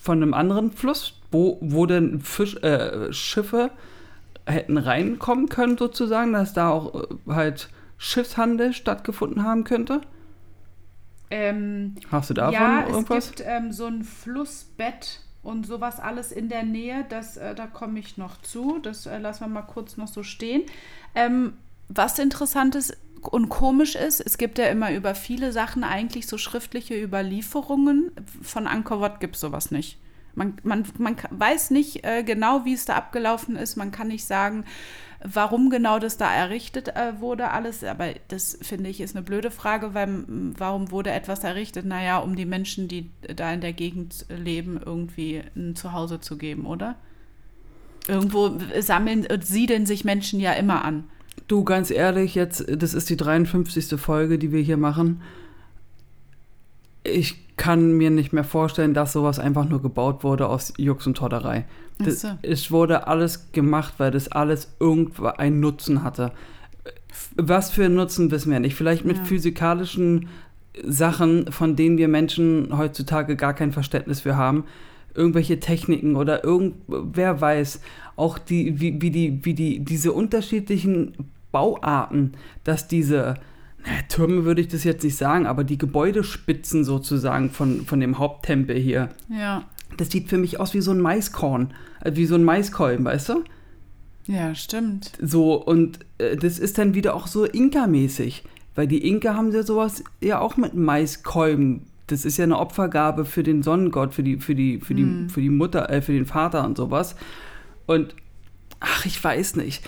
von einem anderen Fluss, wo, wo denn Fisch, äh, Schiffe hätten reinkommen können, sozusagen, dass da auch äh, halt Schiffshandel stattgefunden haben könnte? Ähm, Hast du davon ja, irgendwas? es gibt ähm, so ein Flussbett und sowas alles in der Nähe. Das, äh, da komme ich noch zu. Das äh, lassen wir mal kurz noch so stehen. Ähm, was interessant ist und komisch ist, es gibt ja immer über viele Sachen eigentlich so schriftliche Überlieferungen. Von Angkor Wat gibt es sowas nicht. Man, man, man weiß nicht äh, genau, wie es da abgelaufen ist. Man kann nicht sagen, warum genau das da errichtet äh, wurde, alles. Aber das finde ich ist eine blöde Frage, weil warum wurde etwas errichtet? Naja, um die Menschen, die da in der Gegend leben, irgendwie ein Zuhause zu geben, oder? Irgendwo sammeln und siedeln sich Menschen ja immer an. Du, ganz ehrlich, jetzt, das ist die 53. Folge, die wir hier machen. Ich kann mir nicht mehr vorstellen, dass sowas einfach nur gebaut wurde aus Jux und Todderei. Das, so. Es wurde alles gemacht, weil das alles irgendwo einen Nutzen hatte. Was für einen Nutzen wissen wir nicht. Vielleicht mit ja. physikalischen Sachen, von denen wir Menschen heutzutage gar kein Verständnis für haben. Irgendwelche Techniken oder irgend, wer weiß, auch die, wie, wie die, wie die, diese unterschiedlichen Bauarten, dass diese naja, Türme würde ich das jetzt nicht sagen, aber die Gebäudespitzen sozusagen von, von dem Haupttempel hier. Ja. Das sieht für mich aus wie so ein Maiskorn, äh, wie so ein Maiskolben, weißt du? Ja, stimmt. So, und äh, das ist dann wieder auch so Inka-mäßig, weil die Inka haben ja sowas ja auch mit Maiskolben. Das ist ja eine Opfergabe für den Sonnengott, für die, für die, für die, hm. für die Mutter, äh, für den Vater und sowas. Und ach, ich weiß nicht.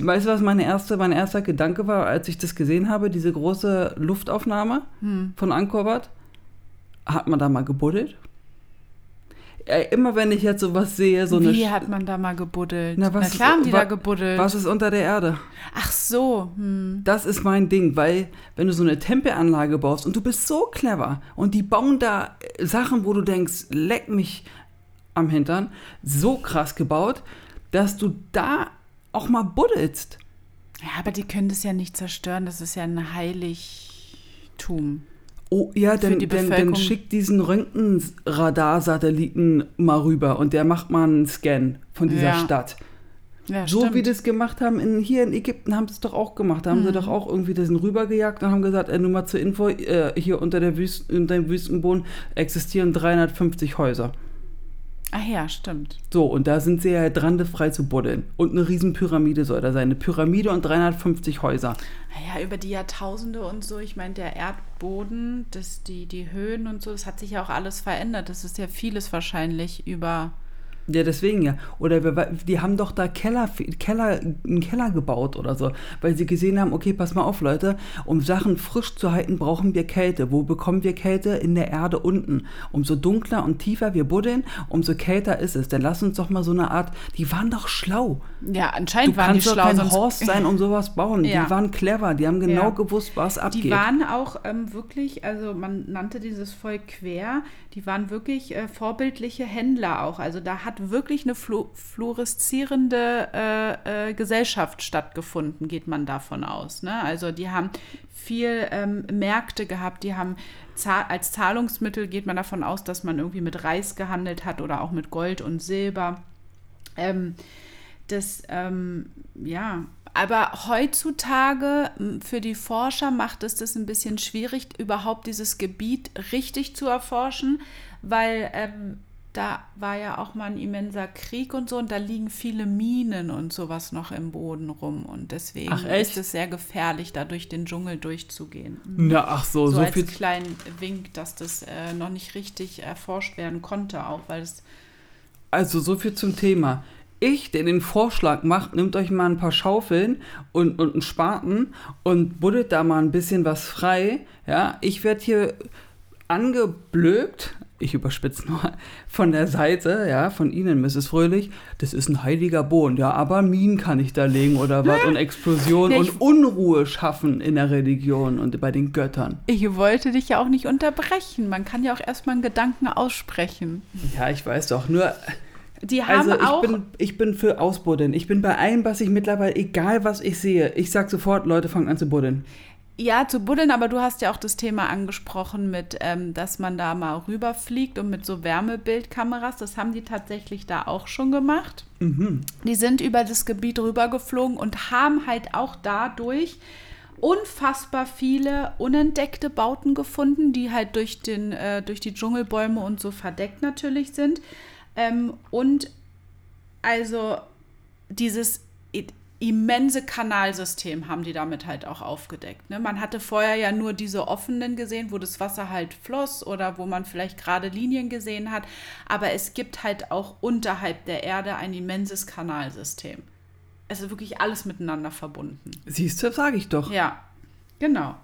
Weißt du, was meine erste, mein erster Gedanke war, als ich das gesehen habe, diese große Luftaufnahme hm. von Angkor Wat? Hat man da mal gebuddelt? immer wenn ich jetzt sowas sehe, so Wie eine. Wie hat man da mal gebuddelt? Na, was Na klar haben die da gebuddelt. Was ist unter der Erde? Ach so. Hm. Das ist mein Ding, weil wenn du so eine Tempelanlage baust und du bist so clever und die bauen da Sachen, wo du denkst, leck mich am Hintern, so krass gebaut, dass du da auch mal buddelst. Ja, aber die können das ja nicht zerstören. Das ist ja ein Heiligtum. Oh ja, dann, dann, dann schickt diesen Röntgenradarsatelliten mal rüber und der macht mal einen Scan von dieser ja. Stadt. Ja, so stimmt. wie das gemacht haben in, hier in Ägypten, haben sie es doch auch gemacht. Da haben mhm. sie doch auch irgendwie das rübergejagt und haben gesagt, äh, nur mal zur Info, äh, hier unter, der Wüst, unter dem Wüstenboden existieren 350 Häuser. Ach ja, stimmt. So, und da sind sie ja dran, frei zu buddeln. Und eine Riesenpyramide soll da sein. Eine Pyramide und 350 Häuser. Naja, über die Jahrtausende und so, ich meine, der Erdboden, das, die, die Höhen und so, das hat sich ja auch alles verändert. Das ist ja vieles wahrscheinlich über ja, deswegen ja. Oder wir, die haben doch da Keller, Keller, einen Keller gebaut oder so, weil sie gesehen haben, okay, pass mal auf, Leute, um Sachen frisch zu halten, brauchen wir Kälte. Wo bekommen wir Kälte? In der Erde unten. Umso dunkler und tiefer wir buddeln, umso kälter ist es. Dann lass uns doch mal so eine Art, die waren doch schlau. Ja, anscheinend du waren die schlau. Du kannst doch kein Horst sein, um sowas bauen. Ja. Die waren clever, die haben genau ja. gewusst, was abgeht. Die waren auch ähm, wirklich, also man nannte dieses Volk quer, die waren wirklich äh, vorbildliche Händler auch. Also da hat wirklich eine flu fluoreszierende äh, äh, Gesellschaft stattgefunden, geht man davon aus. Ne? Also die haben viel ähm, Märkte gehabt, die haben als Zahlungsmittel geht man davon aus, dass man irgendwie mit Reis gehandelt hat oder auch mit Gold und Silber. Ähm, das, ähm, ja, aber heutzutage für die Forscher macht es das ein bisschen schwierig, überhaupt dieses Gebiet richtig zu erforschen, weil ähm, da war ja auch mal ein immenser Krieg und so und da liegen viele Minen und sowas noch im Boden rum und deswegen Ach, ist es sehr gefährlich, da durch den Dschungel durchzugehen. Na, ach so, So, so, als viel. kleinen Wink, dass das äh, noch nicht richtig erforscht werden konnte, auch weil es Also so viel zum Thema. Ich, der den Vorschlag macht, nimmt euch mal ein paar Schaufeln und, und einen Spaten und buddelt da mal ein bisschen was frei. Ja, ich werde hier angeblökt, ich überspitze nur, von der Seite, ja, von Ihnen, Mrs. Fröhlich. Das ist ein heiliger Boden, ja, aber Minen kann ich da legen oder was und Explosion Ja, ich- und Unruhe schaffen in der Religion und bei den Göttern. Ich wollte dich ja auch nicht unterbrechen. Man kann ja auch erstmal einen Gedanken aussprechen. Ja, ich weiß doch, nur Die haben Also ich auch. bin, ich bin für Ausbuddeln. Ich bin bei allem, was ich mittlerweile, egal was ich sehe, ich sag sofort, Leute fangen an zu buddeln. Ja, zu buddeln, aber du hast ja auch das Thema angesprochen mit, ähm, dass man da mal rüberfliegt und mit so Wärmebildkameras. Das haben die tatsächlich da auch schon gemacht. Mhm. Die sind über das Gebiet rübergeflogen und haben halt auch dadurch unfassbar viele unentdeckte Bauten gefunden, die halt durch, den, äh, durch die Dschungelbäume und so verdeckt natürlich sind. Ähm, und also dieses immense Kanalsystem haben die damit halt auch aufgedeckt. Ne? Man hatte vorher ja nur diese offenen gesehen, wo das Wasser halt floss oder wo man vielleicht gerade Linien gesehen hat. Aber es gibt halt auch unterhalb der Erde ein immenses Kanalsystem. Es ist wirklich alles miteinander verbunden. Siehst du, sag ich doch. Ja, genau.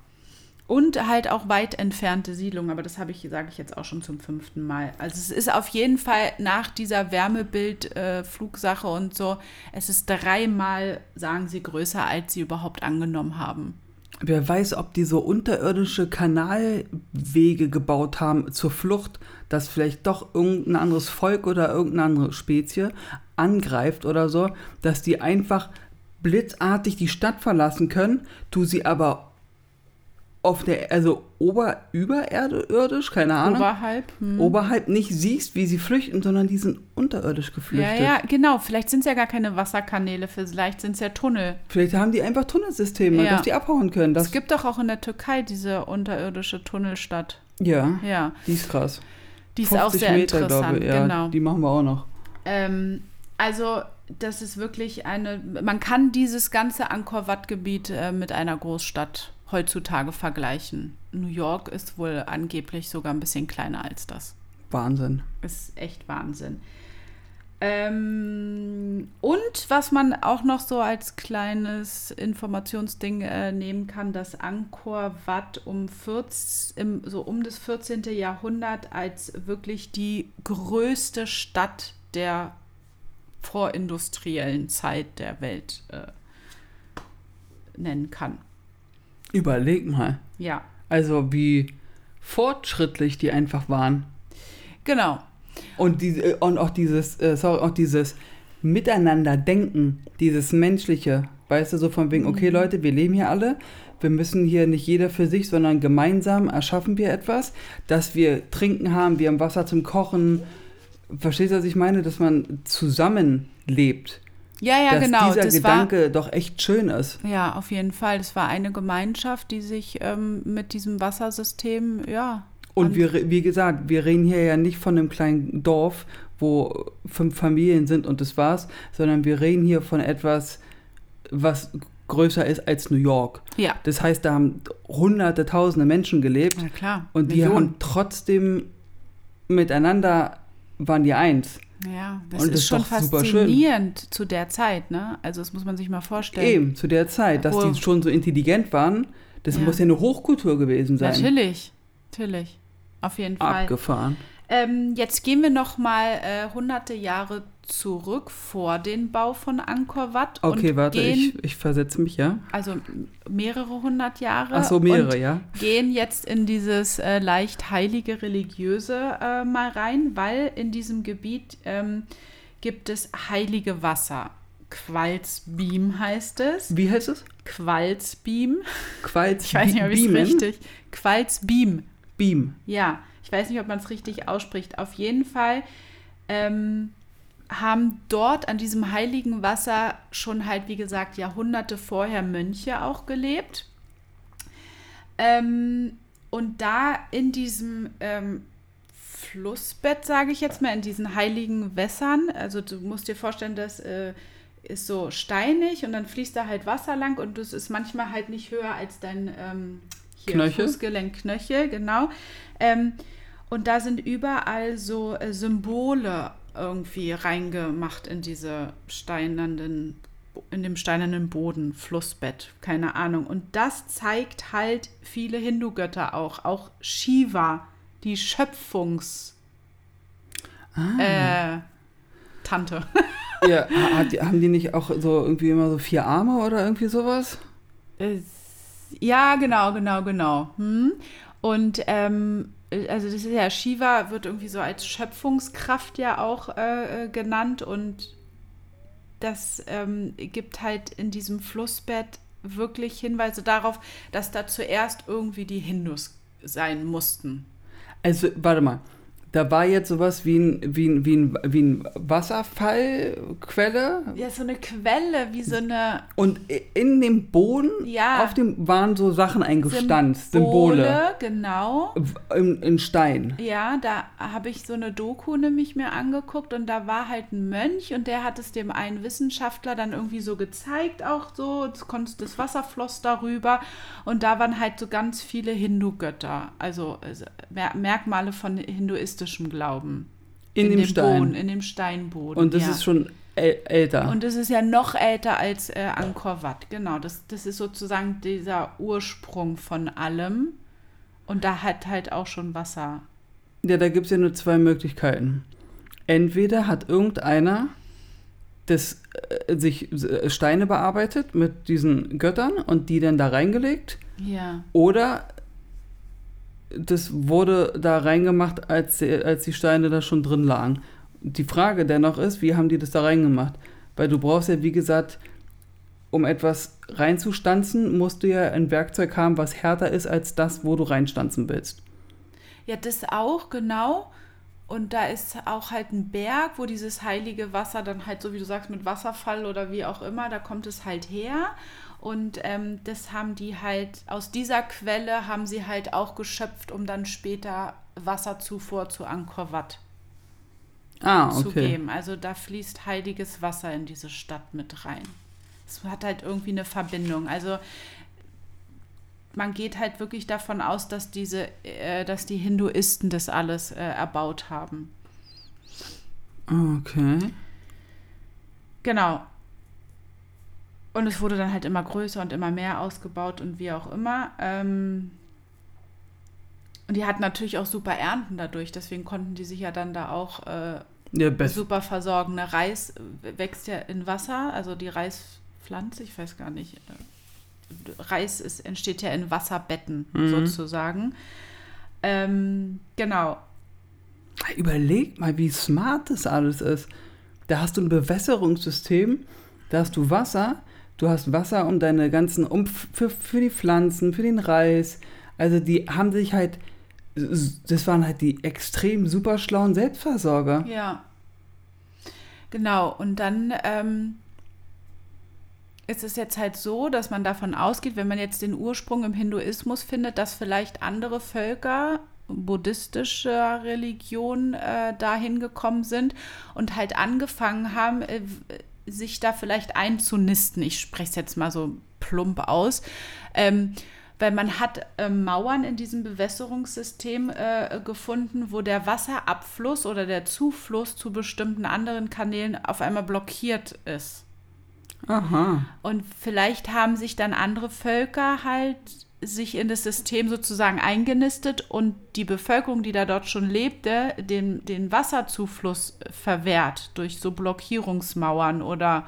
Und halt auch weit entfernte Siedlungen, aber das habe ich, sage ich jetzt auch schon zum fünften Mal. Also es ist auf jeden Fall nach dieser Wärmebild-Flugsache und so, es ist dreimal, sagen sie, größer, als sie überhaupt angenommen haben. Wer weiß, ob die so unterirdische Kanalwege gebaut haben zur Flucht, dass vielleicht doch irgendein anderes Volk oder irgendeine andere Spezie angreift oder so, dass die einfach blitzartig die Stadt verlassen können, du sie aber auf der, also ober, überirdisch, keine Ahnung, Oberhalb. Hm. oberhalb nicht siehst, wie sie flüchten, sondern die sind unterirdisch Ja, geflüchtet. ja, genau. Vielleicht sind es ja gar keine Wasserkanäle, vielleicht sind es ja Tunnel. Vielleicht haben die einfach Tunnelsysteme, Ja. dass die abhauen können. Es gibt doch auch in der Türkei diese unterirdische Tunnelstadt. ja, Ja, die ist krass. die ist auch sehr interessant. glaube ich. Ja, genau. Die machen wir auch noch. Ähm, also, das ist wirklich eine. Man kann dieses ganze Angkor Wat-Gebiet äh, mit einer Großstadt heutzutage vergleichen. New York ist wohl angeblich sogar ein bisschen kleiner als das. Wahnsinn. Ist echt Wahnsinn. Ähm, und was man auch noch so als kleines Informationsding äh, nehmen kann, dass Angkor Wat um, 14, im, so um das 14. Jahrhundert als wirklich die größte Stadt der vorindustriellen Zeit der Welt äh, nennen kann. Überleg mal. Ja, Also wie fortschrittlich die einfach waren. genau. Und, diese, und auch dieses, äh, sorry, auch dieses Miteinander-Denken, dieses Menschliche, weißt du, so von wegen, okay Leute, wir leben hier alle, wir müssen hier nicht jeder für sich, sondern gemeinsam erschaffen wir etwas, dass wir Trinken haben, wir haben Wasser zum Kochen. Verstehst du, was ich meine? Dass man zusammenlebt. Ja, ja, dass genau. dieser das war, Gedanke doch echt schön ist. Ja, auf jeden Fall. Das war eine Gemeinschaft, die sich ähm, mit diesem Wassersystem, ja. Und wir, wie gesagt, wir reden hier ja nicht von einem kleinen Dorf, wo fünf Familien sind und das war's, sondern wir reden hier von etwas, was größer ist als New York. Ja, Das heißt, da haben hunderte, tausende Menschen gelebt na klar. und die Millionen. haben trotzdem miteinander, waren die eins. Ja, das und ist das ist schon schön. faszinierend zu der Zeit, ne? Also das muss man sich mal vorstellen. Eben, zu der Zeit, dass Obwohl- die schon so intelligent waren, das Ja. muss ja eine Hochkultur gewesen sein. Natürlich, natürlich. Auf jeden Fall. Abgefahren. Ähm, jetzt gehen wir noch mal äh, hunderte Jahre zurück vor den Bau von Angkor Wat. Okay, und warte, gehen, ich, ich versetze mich, ja? Also mehrere hundert Jahre. Ach so, mehrere, ja? gehen jetzt in dieses äh, leicht heilige religiöse äh, mal rein, weil in diesem Gebiet ähm, gibt es heilige Wasser. Qualzbeam heißt es. Wie heißt es? Qualzbeam. Qualz Ich weiß nicht, ob ich es richtig. Qualzbeam. Beam. Ja, ich weiß nicht, ob man es richtig ausspricht. Auf jeden Fall ähm, haben dort an diesem heiligen Wasser schon halt, wie gesagt, Jahrhunderte vorher Mönche auch gelebt. Ähm, und da in diesem ähm, Flussbett, sage ich jetzt mal, in diesen heiligen Wässern, also du musst dir vorstellen, das äh, ist so steinig und dann fließt da halt Wasser lang und das ist manchmal halt nicht höher als dein ähm, hier Knöchel? Fußgelenk, Knöchel, genau. Ähm, und da sind überall so äh, Symbole irgendwie reingemacht in diese steinernen, in dem steinernen Boden, Flussbett, keine Ahnung. Und das zeigt halt viele Hindu-Götter auch, auch Shiva, die Schöpfungs Ah. äh, Tante. Ja, die- haben die nicht auch so irgendwie immer so vier Arme oder irgendwie sowas? Ja, genau, genau, genau. Hm? Und ähm, also das ist ja, Shiva wird irgendwie so als Schöpfungskraft ja auch äh, äh, genannt und das ähm, gibt halt in diesem Flussbett wirklich Hinweise darauf, dass da zuerst irgendwie die Hindus sein mussten. Also, warte mal. Da war jetzt sowas wie ein, wie ein, wie ein, wie ein Wasserfallquelle Ja, so eine Quelle, wie so eine und in dem Boden Ja. auf dem waren so Sachen eingestanzt, Symbole, Genau. w- in, in Stein. Ja, da habe ich so eine Doku nämlich mir angeguckt und da war halt ein Mönch und der hat es dem einen Wissenschaftler dann irgendwie so gezeigt, auch so, das, Wasser floss darüber und da waren halt so ganz viele Hindu-Götter, also also Mer Merkmale von hinduistischem Glauben. In, dem, dem Stein. Boden, in dem Steinboden. und das ja. ist schon äl älter. Und das ist ja noch älter als äh, Angkor Wat. Genau, das, das ist sozusagen dieser Ursprung von allem. Und da hat halt auch schon Wasser. Ja, da gibt es ja nur zwei Möglichkeiten. Entweder hat irgendeiner das, äh, sich äh, Steine bearbeitet mit diesen Göttern und die dann da reingelegt. Ja. Oder das wurde da reingemacht, als, als die Steine da schon drin lagen. Die Frage dennoch ist, wie haben die das da reingemacht? Weil du brauchst ja, wie gesagt, um etwas reinzustanzen, musst du ja ein Werkzeug haben, was härter ist als das, wo du reinstanzen willst. Ja, das auch, genau. Und da ist auch halt ein Berg, wo dieses heilige Wasser dann halt, so wie du sagst, mit Wasserfall oder wie auch immer, da kommt es halt her. Und ähm, das haben die halt, aus dieser Quelle haben sie halt auch geschöpft, um dann später Wasserzufuhr zu Angkor Wat Ah, zu okay. geben. Also da fließt heiliges Wasser in diese Stadt mit rein. Es hat halt irgendwie eine Verbindung. Also man geht halt wirklich davon aus, dass diese, äh, dass die Hinduisten das alles äh, erbaut haben. Okay. Genau. Und es wurde dann halt immer größer und immer mehr ausgebaut und wie auch immer. Ähm, und die hatten natürlich auch super Ernten dadurch, deswegen konnten die sich ja dann da auch äh, Ja, super versorgen. Ne? Reis wächst ja in Wasser, also die Reispflanze, ich weiß gar nicht. äh, Reis ist, entsteht ja in Wasserbetten Mhm. sozusagen. Ähm, genau. Überleg mal, wie smart das alles ist. Da hast du ein Bewässerungssystem, da hast du Wasser, du hast Wasser um deine ganzen, um für, für die Pflanzen, für den Reis. Also die haben sich halt, das waren halt die extrem super schlauen Selbstversorger. Ja. Genau. Und dann ähm, ist es jetzt halt so, dass man davon ausgeht, wenn man jetzt den Ursprung im Hinduismus findet, dass vielleicht andere Völker buddhistischer Religion äh, dahin gekommen sind und halt angefangen haben, äh, sich da vielleicht einzunisten. Ich spreche es jetzt mal so plump aus. Ähm, weil man hat äh, Mauern in diesem Bewässerungssystem äh, gefunden, wo der Wasserabfluss oder der Zufluss zu bestimmten anderen Kanälen auf einmal blockiert ist. Aha. Und vielleicht haben sich dann andere Völker halt sich in das System sozusagen eingenistet und die Bevölkerung, die da dort schon lebte, den, den Wasserzufluss verwehrt durch so Blockierungsmauern oder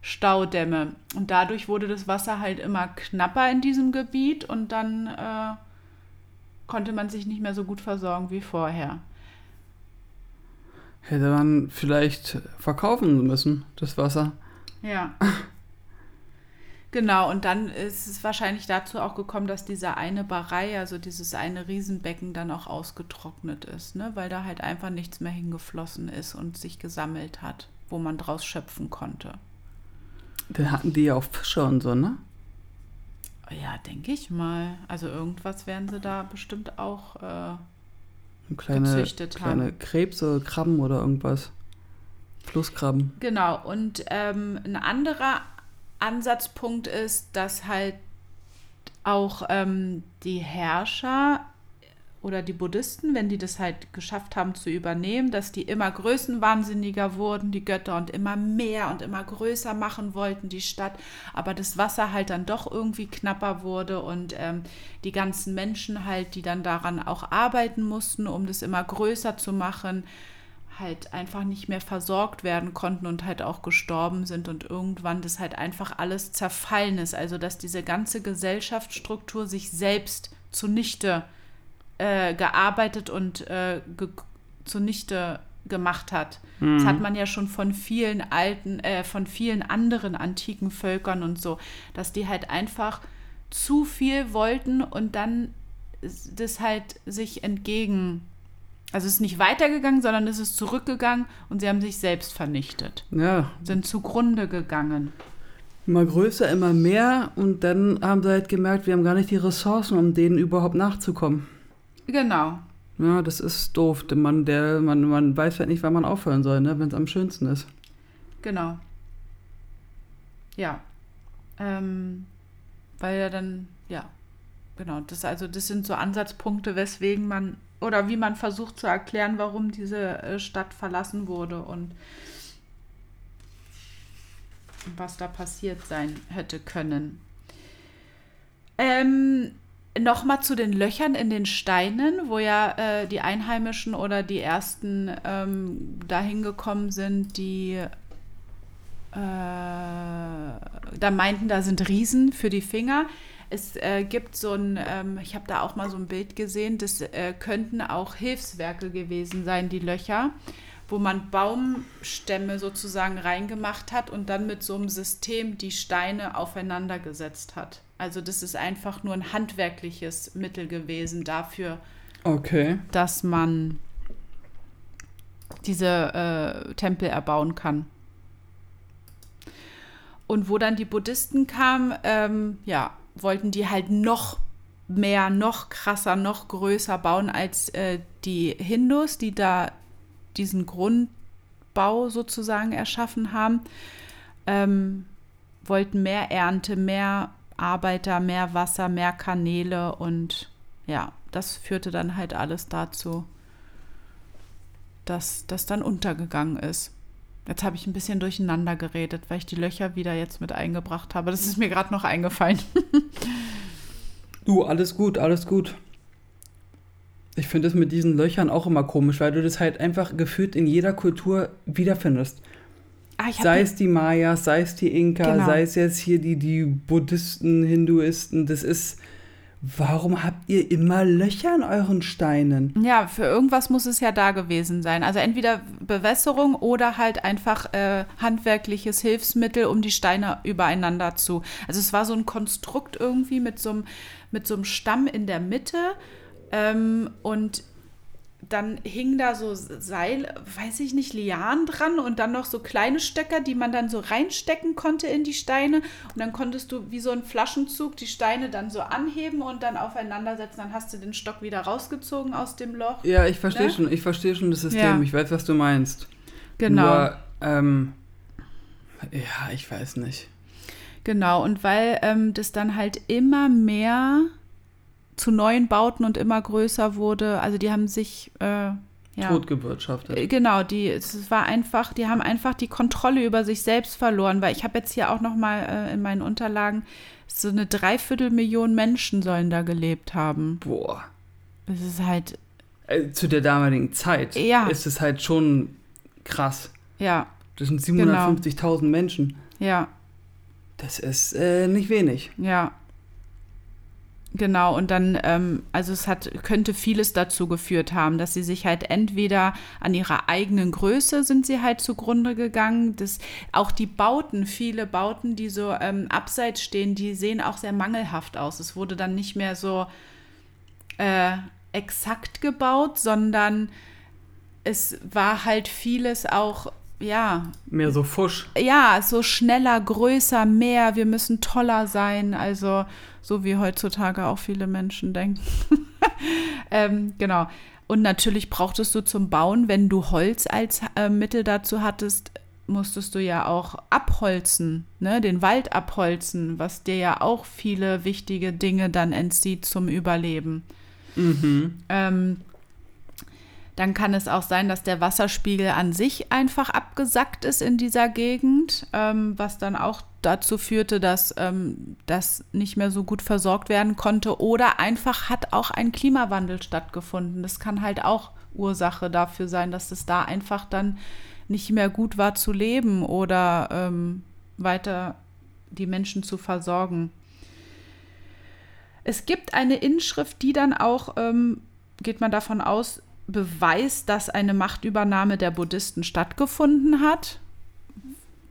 Staudämme. Und dadurch wurde das Wasser halt immer knapper in diesem Gebiet und dann äh, konnte man sich nicht mehr so gut versorgen wie vorher. Hätte man vielleicht verkaufen müssen, das Wasser. Ja. Genau, und dann ist es wahrscheinlich dazu auch gekommen, dass diese eine Barei, also dieses eine Riesenbecken, dann auch ausgetrocknet ist, ne? weil da halt einfach nichts mehr hingeflossen ist und sich gesammelt hat, wo man draus schöpfen konnte. Dann hatten die ja auch Fische und so, ne? Ja, denke ich mal. Also irgendwas werden sie da bestimmt auch äh, kleine, gezüchtet kleine haben. Krebse, Krabben oder irgendwas. Flusskrabben. Genau, und ähm, ein anderer Ansatzpunkt ist, dass halt auch ähm, die Herrscher oder die Buddhisten, wenn die das halt geschafft haben zu übernehmen, dass die immer größenwahnsinniger wurden, die Götter, und immer mehr und immer größer machen wollten, die Stadt, aber das Wasser halt dann doch irgendwie knapper wurde und ähm, die ganzen Menschen halt, die dann daran auch arbeiten mussten, um das immer größer zu machen, halt einfach nicht mehr versorgt werden konnten und halt auch gestorben sind und irgendwann das halt einfach alles zerfallen ist. Also dass diese ganze Gesellschaftsstruktur sich selbst zunichte äh, gearbeitet und äh, ge zunichte gemacht hat. Das hat man ja schon von vielen alten, äh, von vielen anderen antiken Völkern und so, dass die halt einfach zu viel wollten und dann das halt sich entgegen also es ist nicht weitergegangen, sondern es ist zurückgegangen und sie haben sich selbst vernichtet, Ja, sind zugrunde gegangen. immer größer, immer mehr. Und dann haben sie halt gemerkt, wir haben gar nicht die Ressourcen, um denen überhaupt nachzukommen. Genau. Ja, das ist doof. Man, der, man, man weiß halt nicht, wann man aufhören soll, ne, wenn es am schönsten ist. Genau. Ja. Ähm, weil ja dann, ja, genau, das also das sind so Ansatzpunkte, weswegen man oder wie man versucht zu erklären, warum diese äh, Stadt verlassen wurde und was da passiert sein hätte können. Ähm, Nochmal zu den Löchern in den Steinen, wo ja äh, die Einheimischen oder die ersten ähm, dahin gekommen sind, die äh, da meinten, da sind Riesen für die Finger. Es äh, gibt so ein, ähm, ich habe da auch mal so ein Bild gesehen, das äh, könnten auch Hilfswerke gewesen sein, die Löcher, wo man Baumstämme sozusagen reingemacht hat und dann mit so einem System die Steine aufeinander gesetzt hat. Also das ist einfach nur ein handwerkliches Mittel gewesen dafür, Okay. dass man diese äh, Tempel erbauen kann. Und wo dann die Buddhisten kamen, ähm, ja, wollten die halt noch mehr, noch krasser, noch größer bauen als äh, die Hindus, die da diesen Grundbau sozusagen erschaffen haben. Ähm, wollten mehr Ernte, mehr Arbeiter, mehr Wasser, mehr Kanäle und ja, das führte dann halt alles dazu, dass das dann untergegangen ist. Jetzt habe ich ein bisschen durcheinander geredet, weil ich die Löcher wieder jetzt mit eingebracht habe. Das ist mir gerade noch eingefallen. Du, alles gut, alles gut. Ich finde es mit diesen Löchern auch immer komisch, weil du das halt einfach gefühlt in jeder Kultur wiederfindest. Ah, Sei es die Mayas, sei es die Inka, Genau. sei es jetzt hier die, die Buddhisten, Hinduisten. Das ist. Warum habt ihr immer Löcher in euren Steinen? Ja, für irgendwas muss es ja da gewesen sein. Also entweder Bewässerung oder halt einfach äh, handwerkliches Hilfsmittel, um die Steine übereinander zu. Also es war so ein Konstrukt irgendwie mit so einem, mit so einem Stamm in der Mitte ähm, und dann hingen da so Seil, weiß ich nicht, Lianen dran und dann noch so kleine Stöcker, die man dann so reinstecken konnte in die Steine. Und dann konntest du wie so ein Flaschenzug die Steine dann so anheben und dann aufeinander setzen. Dann hast du den Stock wieder rausgezogen aus dem Loch. Ja, ich verstehe Ne? schon, ich verstehe schon das System. Ja. Ich weiß, was du meinst. Genau. Nur, ähm, ja, ich weiß nicht. Genau, und weil ähm, das dann halt immer mehr zu neuen Bauten und immer größer wurde, also die haben sich äh, ja, Totgewirtschaftet. Äh, Genau, die, es war einfach, die haben einfach die Kontrolle über sich selbst verloren, weil ich habe jetzt hier auch noch mal äh, in meinen Unterlagen so eine Dreiviertelmillion Menschen sollen da gelebt haben. Boah. Das ist halt, Äh, zu der damaligen Zeit Ja. ist es halt schon krass. ja, Das sind Genau. 750.000 Menschen. ja, Das ist äh, nicht wenig. ja. Genau, und dann, ähm, also es hat, könnte vieles dazu geführt haben, dass sie sich halt entweder an ihrer eigenen Größe sind sie halt zugrunde gegangen. Das, auch die Bauten, viele Bauten, die so ähm, abseits stehen, die sehen auch sehr mangelhaft aus. Es wurde dann nicht mehr so äh, exakt gebaut, sondern es war halt vieles auch ja. Mehr so Fusch. Ja, so schneller, größer, mehr, wir müssen toller sein. Also so wie heutzutage auch viele Menschen denken. ähm, genau. Und natürlich brauchtest du zum Bauen, wenn du Holz als äh, Mittel dazu hattest, musstest du ja auch abholzen, ne? den Wald abholzen, was dir ja auch viele wichtige Dinge dann entzieht zum Überleben. Mhm. Ähm, dann kann es auch sein, dass der Wasserspiegel an sich einfach abgesackt ist in dieser Gegend, ähm, was dann auch dazu führte, dass ähm, das nicht mehr so gut versorgt werden konnte. Oder einfach hat auch ein Klimawandel stattgefunden. Das kann halt auch Ursache dafür sein, dass es da einfach dann nicht mehr gut war zu leben oder ähm, weiter die Menschen zu versorgen. Es gibt eine Inschrift, die dann auch, ähm, geht man davon aus, beweist, dass eine Machtübernahme der Buddhisten stattgefunden hat,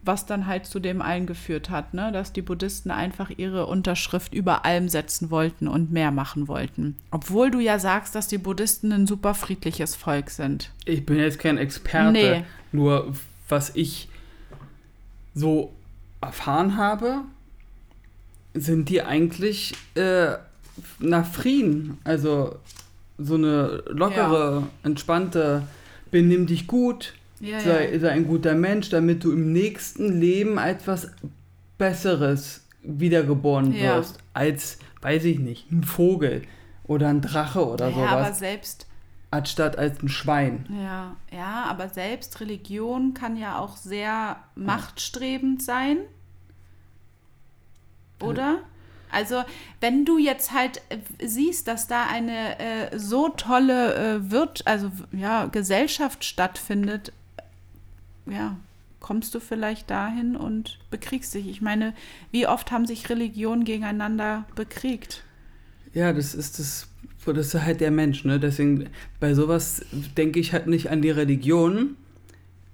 was dann halt zu dem eingeführt hat, ne? dass die Buddhisten einfach ihre Unterschrift über allem setzen wollten und mehr machen wollten. Obwohl du ja sagst, dass die Buddhisten ein super friedliches Volk sind. Ich bin jetzt kein Experte, nee. nur was ich so erfahren habe, sind die eigentlich äh, nach Frieden. Also so eine lockere, ja. entspannte, benimm dich gut, ja, sei, ja. sei ein guter Mensch, damit du im nächsten Leben etwas Besseres wiedergeboren wirst, als, weiß ich nicht, ein Vogel oder ein Drache oder ja, sowas. aber selbst anstatt als ein Schwein. Ja, ja, aber selbst Religion kann ja auch sehr machtstrebend sein. Oder? Also wenn du jetzt halt siehst, dass da eine äh, so tolle äh, Wirt also ja Gesellschaft stattfindet, ja kommst du vielleicht dahin und bekriegst dich. Ich meine, wie oft haben sich Religionen gegeneinander bekriegt? Ja, das ist das, das ist halt der Mensch, ne? Deswegen bei sowas denke ich halt nicht an die Religion,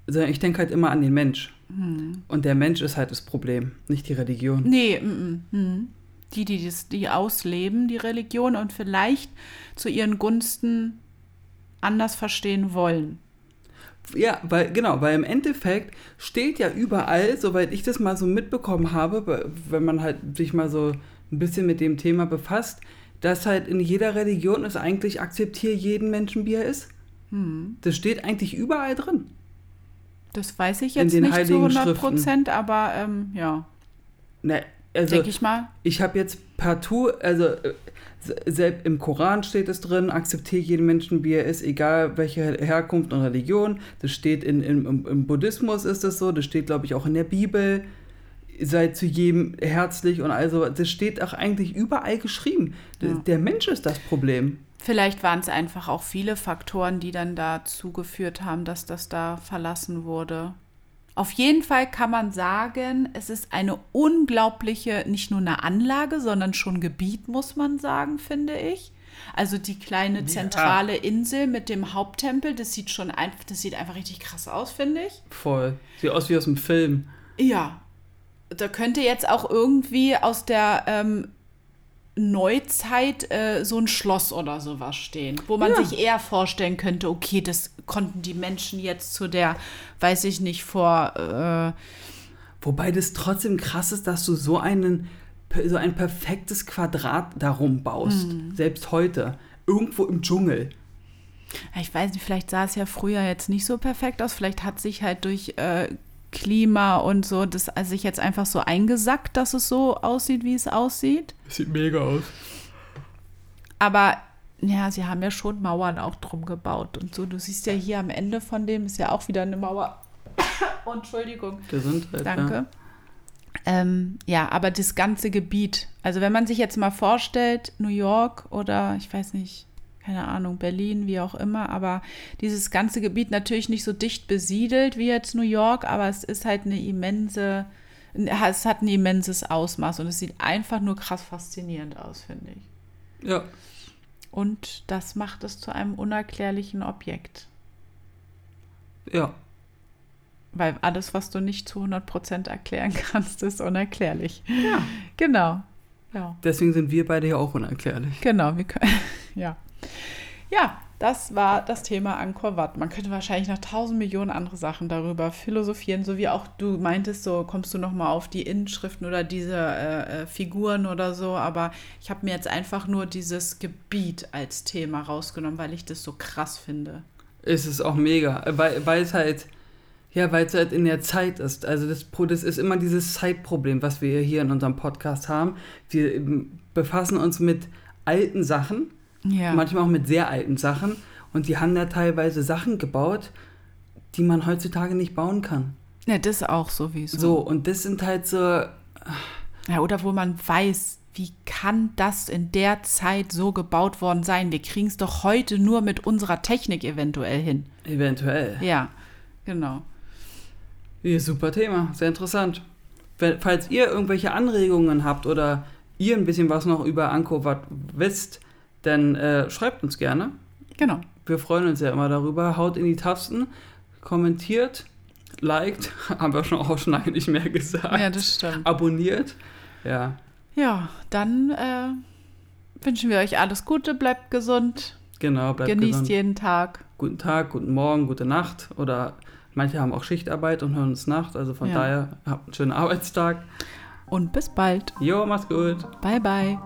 sondern ich denke halt immer an den Mensch. Hm. Und der Mensch ist halt das Problem, nicht die Religion. Nee, mm, mm die, die das, die ausleben, die Religion und vielleicht zu ihren Gunsten anders verstehen wollen. Ja, weil, genau, weil im Endeffekt steht ja überall, soweit ich das mal so mitbekommen habe, wenn man halt sich mal so ein bisschen mit dem Thema befasst, dass halt in jeder Religion es eigentlich akzeptiere jeden Menschen, wie er ist. Hm. Das steht eigentlich überall drin. Das weiß ich jetzt nicht zu 100 Prozent, aber ähm, ja. Na, also, denke ich mal. Ich habe jetzt partout, also äh, selbst im Koran steht es drin, akzeptiere jeden Menschen, wie er ist, egal welche Herkunft und Religion. Das steht in, in im, Buddhismus ist das so, das steht, glaube ich, auch in der Bibel. Seid zu jedem herzlich und also, das steht auch eigentlich überall geschrieben. Ja. Der Mensch ist das Problem. Vielleicht waren es einfach auch viele Faktoren, die dann dazu geführt haben, dass das da verlassen wurde. Auf jeden Fall kann man sagen, es ist eine unglaubliche, nicht nur eine Anlage, sondern schon Gebiet, muss man sagen, finde ich. Also die kleine zentrale ja. Insel mit dem Haupttempel, das sieht schon einfach, das sieht einfach richtig krass aus, finde ich. Voll. Sieht aus wie aus einem Film. Ja. Da könnte jetzt auch irgendwie aus der ähm, Neuzeit äh, so ein Schloss oder sowas stehen, wo man ja. sich eher vorstellen könnte, okay, das konnten die Menschen jetzt zu der, weiß ich nicht, vor. Äh Wobei das trotzdem krass ist, dass du so einen so ein perfektes Quadrat darum baust, mhm. selbst heute, irgendwo im Dschungel. Ich weiß nicht, vielleicht sah es ja früher jetzt nicht so perfekt aus. Vielleicht hat sich halt durch äh, Klima und so, das also sich jetzt einfach so eingesackt, dass es so aussieht, wie es aussieht. Sieht mega aus. Aber ja, sie haben ja schon Mauern auch drum gebaut und so. Du siehst ja hier am Ende von dem ist ja auch wieder eine Mauer. oh, Entschuldigung. Gesundheit. Danke. Ja. Ähm, ja, aber das ganze Gebiet, also wenn man sich jetzt mal vorstellt, New York oder ich weiß nicht, keine Ahnung, Berlin, wie auch immer, aber dieses ganze Gebiet natürlich nicht so dicht besiedelt wie jetzt New York, aber es ist halt eine immense, es hat ein immenses Ausmaß und es sieht einfach nur krass faszinierend aus, finde ich. Ja. Und das macht es zu einem unerklärlichen Objekt. Ja. Weil alles, was du nicht zu 100% erklären kannst, ist unerklärlich. Ja. Genau. Ja. Deswegen sind wir beide ja auch unerklärlich. Genau, wir können. Ja. Ja, das war das Thema Angkor Wat. Man könnte wahrscheinlich noch tausend Millionen andere Sachen darüber philosophieren, so wie auch du meintest, so kommst du noch mal auf die Inschriften oder diese äh, äh, Figuren oder so. Aber ich habe mir jetzt einfach nur dieses Gebiet als Thema rausgenommen, weil ich das so krass finde. Ist es auch mega, weil, weil es halt, ja, weil es halt in der Zeit ist. Also das, das ist immer dieses Zeitproblem, was wir hier in unserem Podcast haben. Wir ähm, befassen uns mit alten Sachen, Ja. manchmal auch mit sehr alten Sachen. Und die haben da teilweise Sachen gebaut, die man heutzutage nicht bauen kann. ja, das auch sowieso. So, und das sind halt so, Ja, oder wo man weiß, wie kann das in der Zeit so gebaut worden sein? Wir kriegen es doch heute nur mit unserer Technik eventuell hin. eventuell. Ja, genau. Ja, super Thema, sehr interessant. Falls ihr irgendwelche Anregungen habt oder ihr ein bisschen was noch über Angkor Wat wisst, dann äh, schreibt uns gerne. Genau. Wir freuen uns ja immer darüber. Haut in die Tasten, kommentiert, liked, haben wir schon auch schon lange nicht mehr gesagt. Ja, das stimmt. Abonniert. Ja, Ja, dann äh, wünschen wir euch alles Gute, bleibt gesund, genau. Bleibt genießt gesund. jeden Tag. Guten Tag, guten Morgen, gute Nacht. Oder manche haben auch Schichtarbeit und hören uns Nacht. Also von Ja. daher habt einen schönen Arbeitstag. Und bis bald. Jo, macht's gut. Bye, bye.